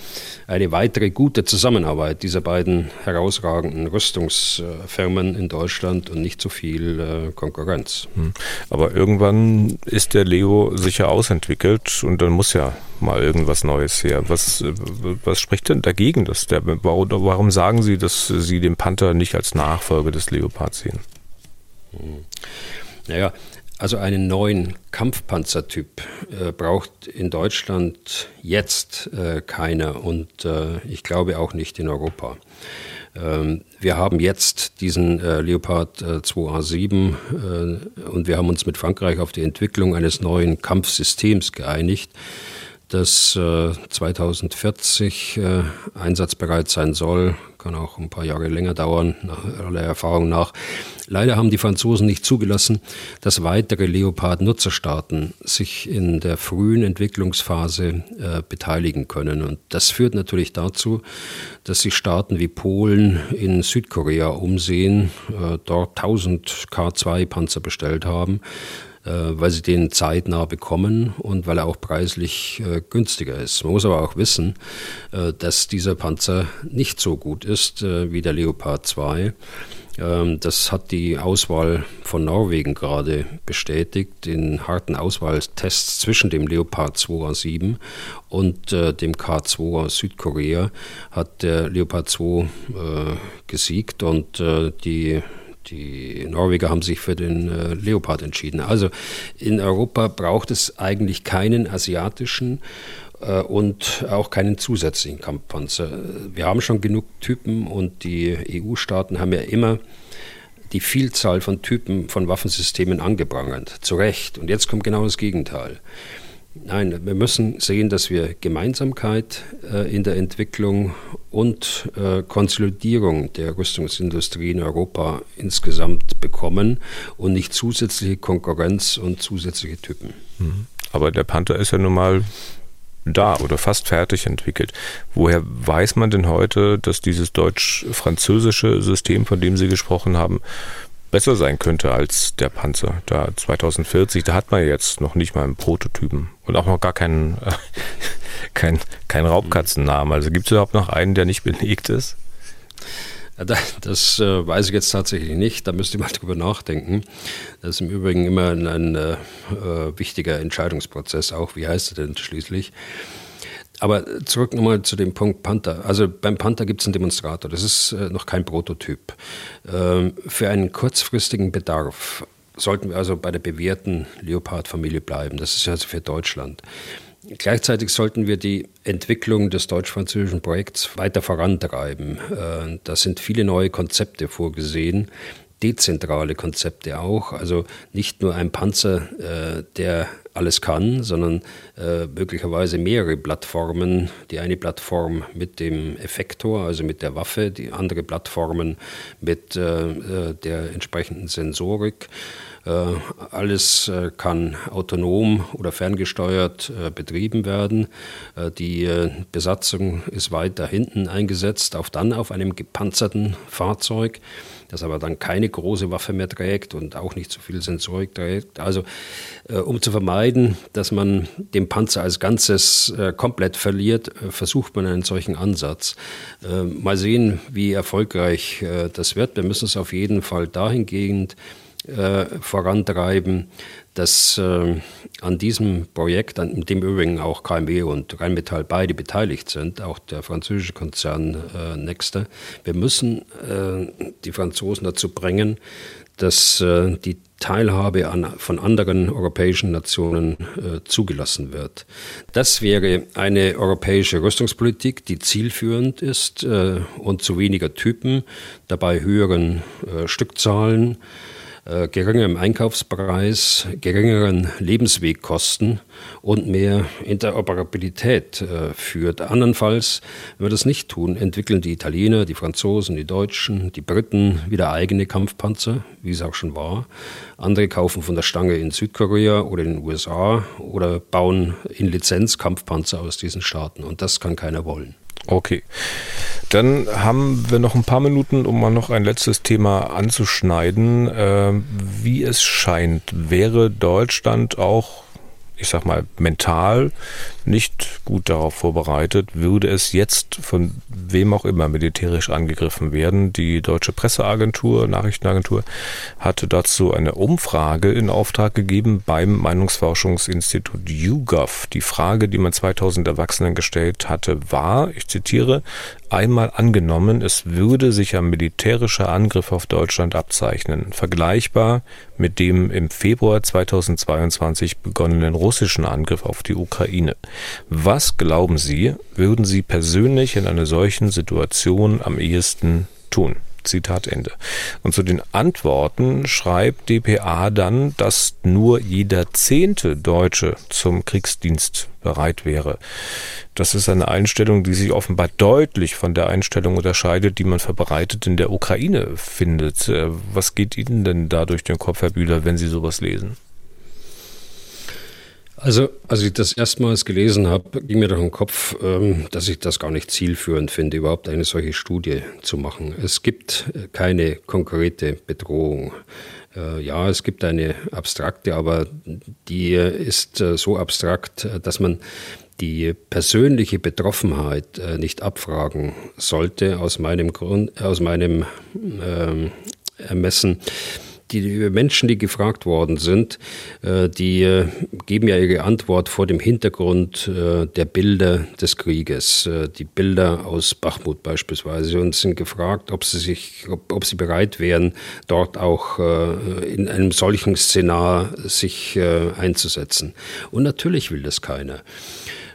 eine weitere gute Zusammenarbeit dieser beiden herausragenden Rüstungsfirmen in Deutschland und nicht zu so viel äh, Konkurrenz. Hm. Aber irgendwann ist der Leo sicher ausentwickelt und dann muss ja mal irgendwas Neues her. Was, was spricht denn dagegen, dass der warum sagen Sie, dass Sie den Panther nicht als Nachfolger des Leopard sehen? Hm. Naja, also einen neuen Kampfpanzertyp äh, braucht in Deutschland jetzt äh, keiner und äh, ich glaube auch nicht in Europa. Ähm, wir haben jetzt diesen äh, Leopard 2A7 äh, äh, und wir haben uns mit Frankreich auf die Entwicklung eines neuen Kampfsystems geeinigt das äh, 2040 äh, einsatzbereit sein soll. Kann auch ein paar Jahre länger dauern, nach aller Erfahrung nach. Leider haben die Franzosen nicht zugelassen, dass weitere Leopard-Nutzerstaaten sich in der frühen Entwicklungsphase äh, beteiligen können. Und das führt natürlich dazu, dass sich Staaten wie Polen in Südkorea umsehen, äh, dort 1000 K2-Panzer bestellt haben weil sie den zeitnah bekommen und weil er auch preislich äh, günstiger ist. Man muss aber auch wissen, äh, dass dieser Panzer nicht so gut ist wie der Leopard 2. Ähm, das hat die Auswahl von Norwegen gerade bestätigt. In harten Auswahltests zwischen dem Leopard 2A7 und dem K2 aus Südkorea hat der Leopard 2 gesiegt und die die Norweger haben sich für den äh, Leopard entschieden. Also in Europa braucht es eigentlich keinen asiatischen äh, und auch keinen zusätzlichen Kampfpanzer. Wir haben schon genug Typen und die EU-Staaten haben ja immer die Vielzahl von Typen von Waffensystemen angeprangert. Zu Recht. Und jetzt kommt genau das Gegenteil. Nein, wir müssen sehen, dass wir Gemeinsamkeit äh, in der Entwicklung und äh, Konsolidierung der Rüstungsindustrie in Europa insgesamt bekommen und nicht zusätzliche Konkurrenz und zusätzliche Typen. Mhm. Aber der Panther ist ja nun mal da oder fast fertig entwickelt. Woher weiß man denn heute, dass dieses deutsch-französische System, von dem Sie gesprochen haben, besser sein könnte als der Panzer? Da 2040, da hat man jetzt noch nicht mal einen Prototypen und auch noch gar keinen, äh, kein, kein Raubkatzennamen. Also gibt es überhaupt noch einen, der nicht belegt ist? Das äh, weiß ich jetzt tatsächlich nicht. Da müsste ich mal drüber nachdenken. Das ist im Übrigen immer ein, ein äh, wichtiger Entscheidungsprozess auch. Wie heißt er denn schließlich? Aber zurück nochmal zu dem Punkt Panther. Also beim Panther gibt es einen Demonstrator. Das ist äh, noch kein Prototyp. Ähm, für einen kurzfristigen Bedarf sollten wir also bei der bewährten Leopard-Familie bleiben. Das ist also für Deutschland. Gleichzeitig sollten wir die Entwicklung des deutsch-französischen Projekts weiter vorantreiben. Äh, da sind viele neue Konzepte vorgesehen, dezentrale Konzepte auch. Also nicht nur ein Panzer, äh, der alles kann, sondern äh, möglicherweise mehrere Plattformen. Die eine Plattform mit dem Effektor, also mit der Waffe, die andere Plattformen mit der entsprechenden Sensorik. Äh, alles äh, kann autonom oder ferngesteuert äh, betrieben werden. Die Besatzung ist weiter hinten eingesetzt, auch dann auf einem gepanzerten Fahrzeug, das aber dann keine große Waffe mehr trägt und auch nicht so viel Sensorik trägt. Also um zu vermeiden, dass man den Panzer als Ganzes komplett verliert, versucht man einen solchen Ansatz. Mal sehen, wie erfolgreich das wird. Wir müssen es auf jeden Fall dahingehend äh, vorantreiben, dass äh, an diesem Projekt, an dem übrigens auch KMW und Rheinmetall beide beteiligt sind, auch der französische Konzern äh, Nexter, wir müssen äh, die Franzosen dazu bringen, dass äh, die Teilhabe an, von anderen europäischen Nationen äh, zugelassen wird. Das wäre eine europäische Rüstungspolitik, die zielführend ist äh, und zu weniger Typen, dabei höheren äh, Stückzahlen, äh, geringerem Einkaufspreis, geringeren Lebenswegkosten und mehr Interoperabilität äh, führt. Andernfalls, wenn wir das nicht tun, entwickeln die Italiener, die Franzosen, die Deutschen, die Briten wieder eigene Kampfpanzer, wie es auch schon war. Andere kaufen von der Stange in Südkorea oder in den USA oder bauen in Lizenz Kampfpanzer aus diesen Staaten. Und das kann keiner wollen. Okay. Dann haben wir noch ein paar Minuten, um mal noch ein letztes Thema anzuschneiden. Äh, wie es scheint, wäre Deutschland auch ich sag mal, mental nicht gut darauf vorbereitet, würde es jetzt von wem auch immer militärisch angegriffen werden. Die deutsche Presseagentur, Nachrichtenagentur, hatte dazu eine Umfrage in Auftrag gegeben beim Meinungsforschungsinstitut YouGov. Die Frage, die man 2000 Erwachsenen gestellt hatte, war, ich zitiere, einmal angenommen, es würde sich ein militärischer Angriff auf Deutschland abzeichnen, vergleichbar mit dem im Februar 2022 begonnenen russischen Angriff auf die Ukraine. Was glauben Sie, würden Sie persönlich in einer solchen Situation am ehesten tun? Zitat Ende. Und zu den Antworten schreibt dpa dann, dass nur jeder zehnte Deutsche zum Kriegsdienst bereit wäre. Das ist eine Einstellung, die sich offenbar deutlich von der Einstellung unterscheidet, die man verbreitet in der Ukraine findet. Äh, was geht Ihnen denn da durch den Kopf, Herr Bühler, wenn Sie sowas lesen? Also, als ich das erstmals gelesen habe, ging mir durch den Kopf, ähm, dass ich das gar nicht zielführend finde, überhaupt eine solche Studie zu machen. Es gibt äh, keine konkrete Bedrohung. Äh, ja, es gibt eine abstrakte, aber die ist äh, so abstrakt, dass man die persönliche Betroffenheit nicht abfragen sollte aus meinem Grund, aus meinem ähm, Ermessen die Menschen, die gefragt worden sind, äh, die äh, geben ja ihre Antwort vor dem Hintergrund äh, der Bilder des Krieges, die Bilder aus Bachmut beispielsweise, und sind gefragt, ob sie sich, ob, ob sie bereit wären, dort auch in einem solchen Szenar sich einzusetzen. Und natürlich will das keiner.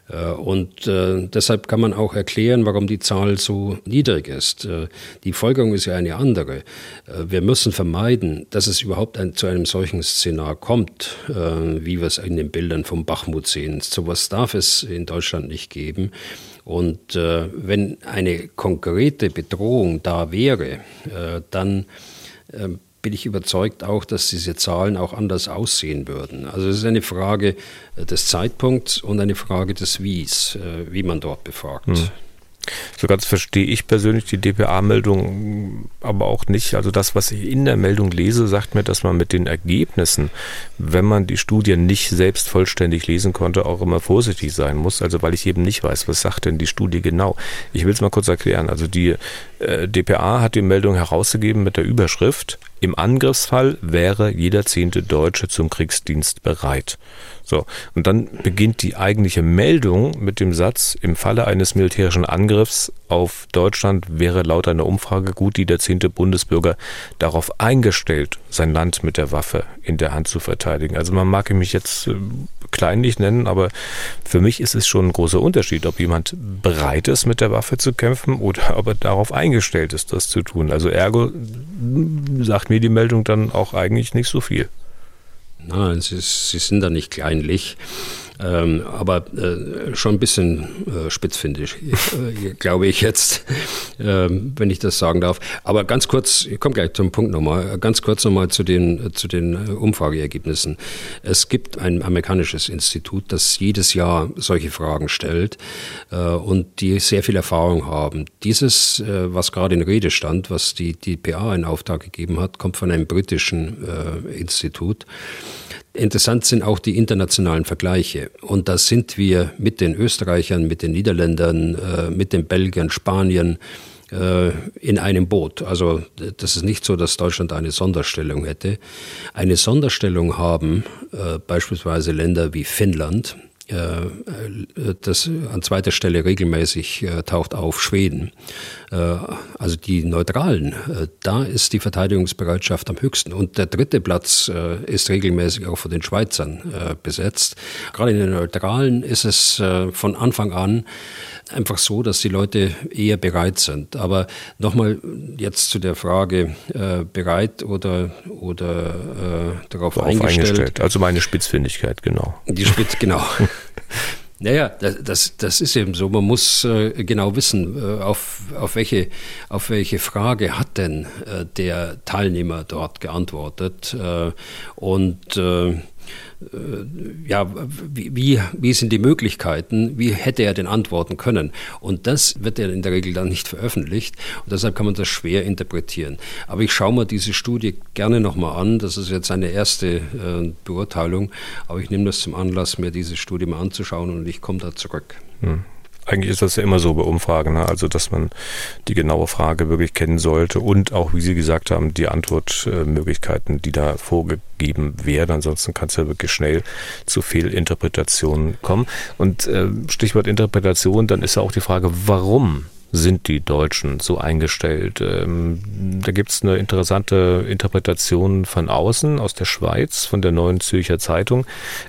Äh, und äh, deshalb kann man auch erklären, warum die Zahl so niedrig ist. Äh, die Folgerung ist ja eine andere. Wir müssen vermeiden, dass es überhaupt zu einem solchen Szenar kommt, wie wir es in den Bildern vom Bachmut sehen. So etwas darf es in Deutschland nicht geben. Und wenn eine konkrete Bedrohung da wäre, dann bin ich überzeugt auch, dass diese Zahlen auch anders aussehen würden. Also es ist eine Frage äh, des Zeitpunkts und eine Frage des Wies, äh, wie man dort befragt. Hm. So ganz verstehe ich persönlich die DPA-Meldung aber auch nicht. Also das, was ich in der Meldung lese, sagt mir, dass man mit den Ergebnissen, wenn man die Studie nicht selbst vollständig lesen konnte, auch immer vorsichtig sein muss. Also weil ich eben nicht weiß, was sagt denn die Studie genau. Ich will es mal kurz erklären. Also die äh, DPA hat die Meldung herausgegeben mit der Überschrift im Angriffsfall wäre jeder zehnte Deutsche zum Kriegsdienst bereit. So, und dann beginnt die eigentliche Meldung mit dem Satz, im Falle eines militärischen Angriffs auf Deutschland wäre laut einer Umfrage gut die der zehnte Bundesbürger darauf eingestellt, sein Land mit der Waffe in der Hand zu verteidigen. Also man mag mich jetzt äh, kleinlich nennen, aber für mich ist es schon ein großer Unterschied, ob jemand bereit ist, mit der Waffe zu kämpfen oder ob er darauf eingestellt ist, das zu tun. Also ergo sagt mir die Meldung dann auch eigentlich nicht so viel. Nein, sie, sie sind da nicht kleinlich. Ähm, aber äh, schon ein bisschen äh, spitzfindig, äh, glaube ich jetzt, ähm, wenn ich das sagen darf. Aber ganz kurz, ich komme gleich zum Punkt nochmal, ganz kurz nochmal zu den, zu den äh, Umfrageergebnissen. Es gibt ein amerikanisches Institut, das jedes Jahr solche Fragen stellt äh, und die sehr viel Erfahrung haben. Dieses, äh, was gerade in Rede stand, was die, die PA in Auftrag gegeben hat, kommt von einem britischen Institut. Interessant sind auch die internationalen Vergleiche. Und da sind wir mit den Österreichern, mit den Niederländern, äh, mit den Belgiern, Spaniern äh, in einem Boot. Also das ist nicht so, dass Deutschland eine Sonderstellung hätte. Eine Sonderstellung haben äh, beispielsweise Länder wie Finnland, äh, äh, das an zweiter Stelle regelmäßig äh, taucht auf Schweden. Also die Neutralen, da ist die Verteidigungsbereitschaft am höchsten. Und der dritte Platz ist regelmäßig auch von den Schweizern besetzt. Gerade in den Neutralen ist es von Anfang an einfach so, dass die Leute eher bereit sind. Aber nochmal jetzt zu der Frage, bereit oder, oder darauf, darauf eingestellt. eingestellt. Also meine Spitzfindigkeit, genau. Die Spitz, genau. Naja, das, das, das ist eben so. Man muss äh, genau wissen, äh, auf, auf, welche, auf welche Frage hat denn äh, der Teilnehmer dort geantwortet. Äh, und äh, ja, wie, wie sind die Möglichkeiten, wie hätte er denn antworten können? Und das wird ja in der Regel dann nicht veröffentlicht und deshalb kann man das schwer interpretieren. Aber ich schaue mir diese Studie gerne nochmal an, das ist jetzt eine erste äh, Beurteilung, aber ich nehme das zum Anlass, mir diese Studie mal anzuschauen und ich komme da zurück. Hm. Eigentlich ist das ja immer so bei Umfragen, ne? also dass man die genaue Frage wirklich kennen sollte und auch, wie Sie gesagt haben, die Antwortmöglichkeiten, die da vorgegeben werden. Ansonsten kann es ja wirklich schnell zu Fehlinterpretationen kommen. Und äh, Stichwort Interpretation, dann ist ja auch die Frage, warum sind die Deutschen so eingestellt? Ähm, da gibt es eine interessante Interpretation von außen, aus der Schweiz, von der Neuen Zürcher Zeitung.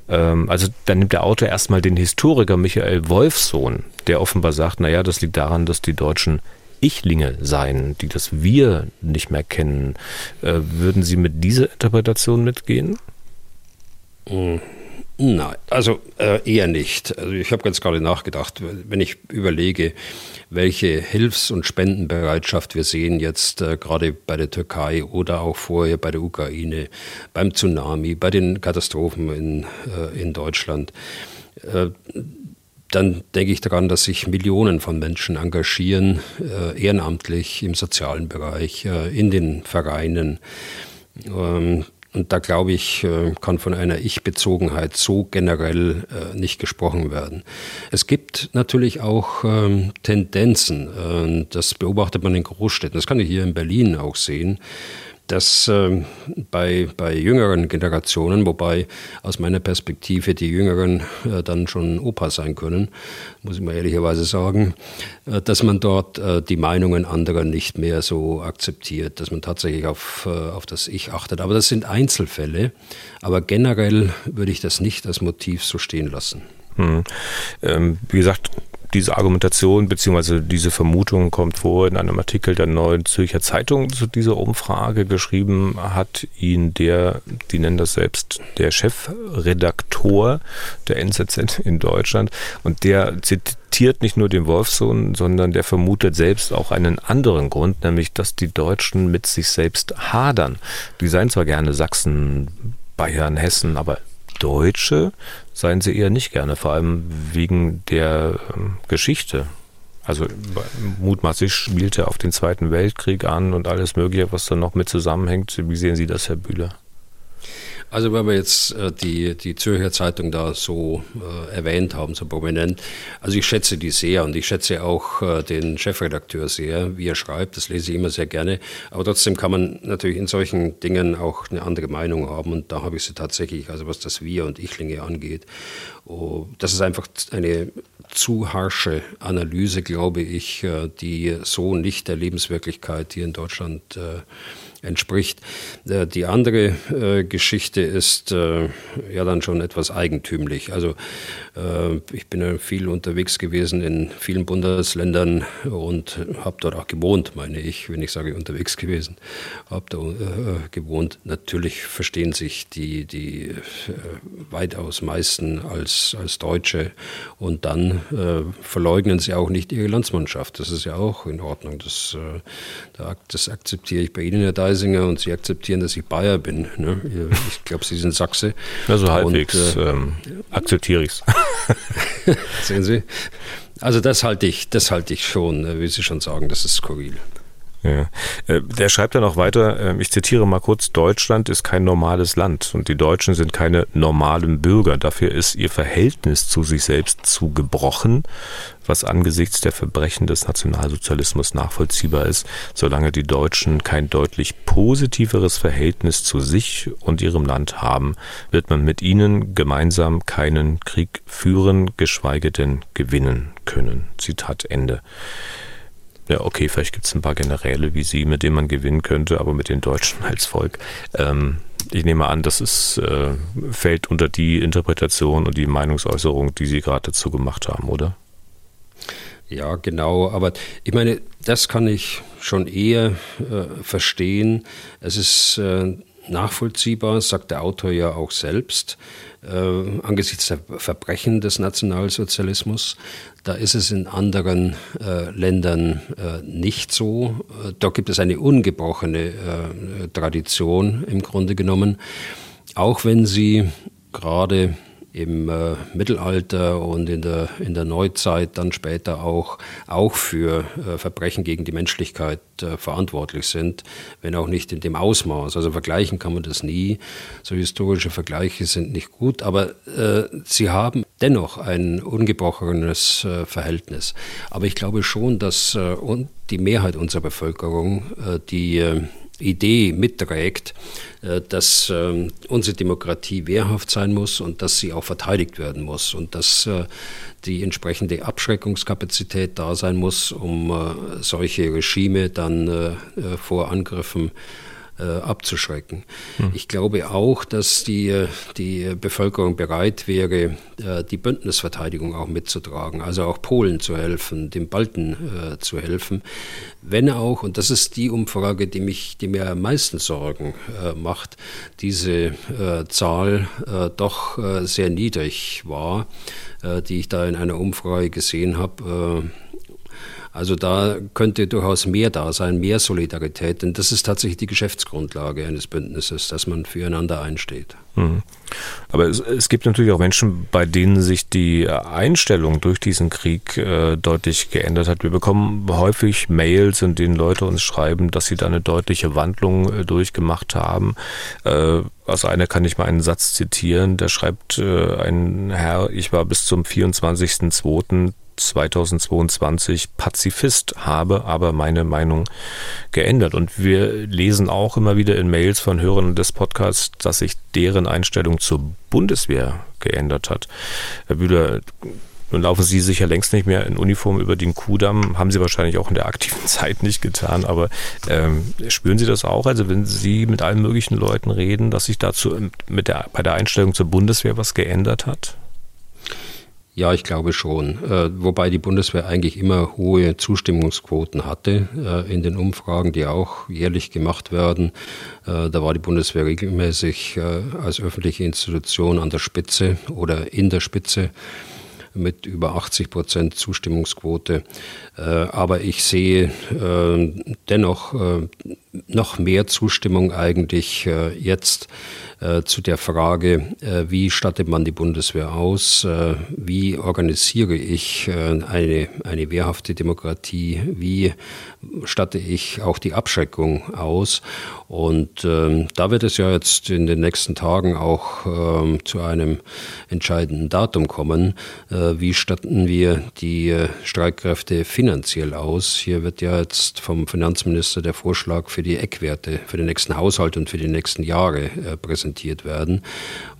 Ähm, also da nimmt der Autor erstmal den Historiker Michael Wolfsohn, der offenbar sagt, naja, das liegt daran, dass die Deutschen Ichlinge seien, die das Wir nicht mehr kennen. Äh, würden Sie mit dieser Interpretation mitgehen? Mhm. Nein, also äh, eher nicht. Also ich habe ganz gerade nachgedacht, wenn ich überlege, welche Hilfs- und Spendenbereitschaft wir sehen jetzt äh, gerade bei der Türkei oder auch vorher bei der Ukraine, beim Tsunami, bei den Katastrophen in, äh, in Deutschland. Äh, dann denke ich daran, dass sich Millionen von Menschen engagieren, äh, ehrenamtlich im sozialen Bereich, in den Vereinen. Ähm, und da glaube ich, äh, kann von einer Ich-Bezogenheit so generell äh, nicht gesprochen werden. Es gibt natürlich auch ähm, Tendenzen, äh, das beobachtet man in Großstädten, das kann ich hier in Berlin auch sehen, dass äh, bei, bei jüngeren Generationen, wobei aus meiner Perspektive die Jüngeren äh, dann schon Opa sein können, muss ich mal ehrlicherweise sagen, äh, dass man dort äh, die Meinungen anderer nicht mehr so akzeptiert, dass man tatsächlich auf, äh, auf das Ich achtet. Aber das sind Einzelfälle, aber generell würde ich das nicht als Motiv so stehen lassen. Hm. Ähm, wie gesagt, diese Argumentation bzw. diese Vermutung kommt vor in einem Artikel der Neuen Zürcher Zeitung zu dieser Umfrage. Geschrieben hat ihn der, die nennen das selbst, der Chefredaktor der NZZ in Deutschland. Und der zitiert nicht nur den Wolfsohn, sondern der vermutet selbst auch einen anderen Grund, nämlich dass die Deutschen mit sich selbst hadern. Die seien zwar gerne Sachsen, Bayern, Hessen, aber Deutsche seien sie eher nicht gerne, vor allem wegen der ähm, Geschichte. Also mutmaßlich spielt er auf den Zweiten Weltkrieg an und alles Mögliche, was da noch mit zusammenhängt. Wie sehen Sie das, Herr Bühler? Also wenn wir jetzt äh, die, die Zürcher Zeitung da so äh, erwähnt haben, so prominent, also ich schätze die sehr und ich schätze auch äh, den Chefredakteur sehr, wie er schreibt, das lese ich immer sehr gerne, aber trotzdem kann man natürlich in solchen Dingen auch eine andere Meinung haben und da habe ich sie tatsächlich, also was das Wir und Ichlinge angeht. Oh, das ist einfach eine zu harsche Analyse, glaube ich, äh, die so nicht der Lebenswirklichkeit hier in Deutschland äh, entspricht. Äh, die andere äh, Geschichte ist äh, ja dann schon etwas eigentümlich. Also ich bin ja viel unterwegs gewesen in vielen Bundesländern und habe dort auch gewohnt, meine ich, wenn ich sage unterwegs gewesen, habe da gewohnt. Natürlich verstehen sich die, die weitaus meisten als, als Deutsche und dann verleugnen sie auch nicht ihre Landsmannschaft. Das ist ja auch in Ordnung. Das, das akzeptiere ich bei Ihnen, Herr Deis Freisinger und Sie akzeptieren, dass ich Bayer bin. Ne? Ich glaube, Sie sind Sachse. Also halbwegs und, äh, ähm, akzeptiere ich es. Sehen Sie? Also das halte ich, das halte ich schon, äh, wie Sie schon sagen, das ist skurril. Äh, der schreibt dann auch weiter, ähm, ich zitiere mal kurz, Deutschland ist kein normales Land und die Deutschen sind keine normalen Bürger. Dafür ist ihr Verhältnis zu sich selbst zu gebrochen, was angesichts der Verbrechen des Nationalsozialismus nachvollziehbar ist. Solange die Deutschen kein deutlich positiveres Verhältnis zu sich und ihrem Land haben, wird man mit ihnen gemeinsam keinen Krieg führen, geschweige denn gewinnen können. Zitat Ende ja, okay, vielleicht gibt es ein paar Generäle wie Sie, mit denen man gewinnen könnte, aber mit den Deutschen als Volk. Ähm, ich nehme an, das ist, äh, fällt unter die Interpretation und die Meinungsäußerung, die Sie gerade dazu gemacht haben, oder? Ja, genau. Aber ich meine, das kann ich schon eher äh, verstehen. Es ist äh, nachvollziehbar, sagt der Autor ja auch selbst, äh, angesichts der Verbrechen des Nationalsozialismus. Da ist es in anderen äh, Ländern äh, nicht so. Äh, da gibt es eine ungebrochene äh, Tradition im Grunde genommen, auch wenn sie gerade im äh, Mittelalter und in der, in der Neuzeit dann später auch, auch für äh, Verbrechen gegen die Menschlichkeit äh, verantwortlich sind, wenn auch nicht in dem Ausmaß. Also vergleichen kann man das nie. So historische Vergleiche sind nicht gut, aber äh, sie haben dennoch ein ungebrochenes äh, Verhältnis. Aber ich glaube schon, dass äh, die Mehrheit unserer Bevölkerung die Idee mitträgt, äh, dass ähm, unsere Demokratie wehrhaft sein muss und dass sie auch verteidigt werden muss und dass äh, die entsprechende Abschreckungskapazität da sein muss, um äh, solche Regime dann vor Angriffen äh, abzuschrecken. Hm. Ich glaube auch, dass die, äh, die Bevölkerung bereit wäre, äh, die Bündnisverteidigung auch mitzutragen, also auch Polen zu helfen, den Balten äh, zu helfen. Wenn auch, und das ist die Umfrage, die, mich, die mir am meisten Sorgen äh, macht, diese äh, Zahl doch sehr niedrig war, die ich da in einer Umfrage gesehen habe also da könnte durchaus mehr da sein, mehr Solidarität, denn das ist tatsächlich die Geschäftsgrundlage eines Bündnisses, dass man füreinander einsteht. Mhm. Aber es, es, gibt natürlich auch Menschen, bei denen sich die Einstellung durch diesen Krieg äh, deutlich geändert hat. Wir bekommen häufig Mails, in denen Leute uns schreiben, dass sie da eine deutliche Wandlung äh, durchgemacht haben. Äh, aus einer kann ich mal einen Satz zitieren. Da schreibt äh, ein Herr, ich war bis zum 24.02. 2022 Pazifist, habe aber meine Meinung geändert. Und wir lesen auch immer wieder in Mails von Hörern des Podcasts, dass sich deren Einstellung zur Bundeswehr geändert hat. Herr Bühler, nun laufen Sie sicher längst nicht mehr in Uniform über den Kudamm, haben Sie wahrscheinlich auch in der aktiven Zeit nicht getan, aber ähm, spüren Sie das auch? Also wenn Sie mit allen möglichen Leuten reden, dass sich dazu mit der, bei der Einstellung zur Bundeswehr was geändert hat? Ja, ich glaube schon. Äh, wobei die Bundeswehr eigentlich immer hohe Zustimmungsquoten hatte äh, in den Umfragen, die auch jährlich gemacht werden. Äh, da war die Bundeswehr regelmäßig äh, als öffentliche Institution an der Spitze oder in der Spitze mit über 80 Prozent Zustimmungsquote. Äh, aber ich sehe äh, dennoch noch mehr Zustimmung eigentlich jetzt zu der Frage, wie stattet man die Bundeswehr aus, wie organisiere ich eine, eine wehrhafte Demokratie, wie statte ich auch die Abschreckung aus. Und ähm, da wird es ja jetzt in den nächsten Tagen auch ähm, zu einem entscheidenden Datum kommen. Äh, wie statten wir die äh, Streitkräfte finanziell aus? Hier wird ja jetzt vom Finanzminister der Vorschlag für die Eckwerte für den nächsten Haushalt und für die nächsten Jahre äh, präsentiert werden.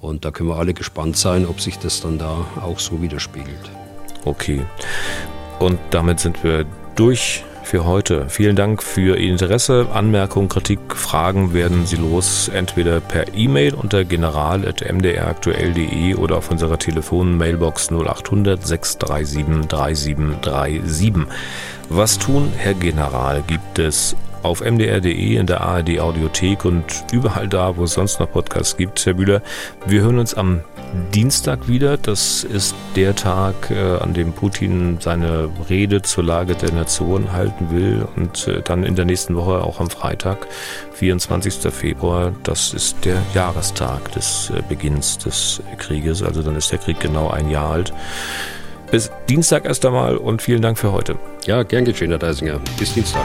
Und da können wir alle gespannt sein, ob sich das dann da auch so widerspiegelt. Okay. Und damit sind wir durch für heute. Vielen Dank für Ihr Interesse. Anmerkungen, Kritik, Fragen werden Sie los, entweder per E-Mail unter general.mdraktuell.de oder auf unserer Telefon-Mailbox 0800 637 3737. Was tun, Herr General, gibt es auf mdr.de, in der ARD Audiothek und überall da, wo es sonst noch Podcasts gibt. Herr Bühler, wir hören uns am Dienstag wieder. Das ist der Tag, äh, an dem Putin seine Rede zur Lage der Nation halten will und äh, dann in der nächsten Woche auch am Freitag, 24. Februar, das ist der Jahrestag des äh, Beginns des Krieges. Also dann ist der Krieg genau ein Jahr alt. Bis Dienstag erst einmal und vielen Dank für heute. Ja, gern geschehen, Herr Deisinger. Bis Dienstag.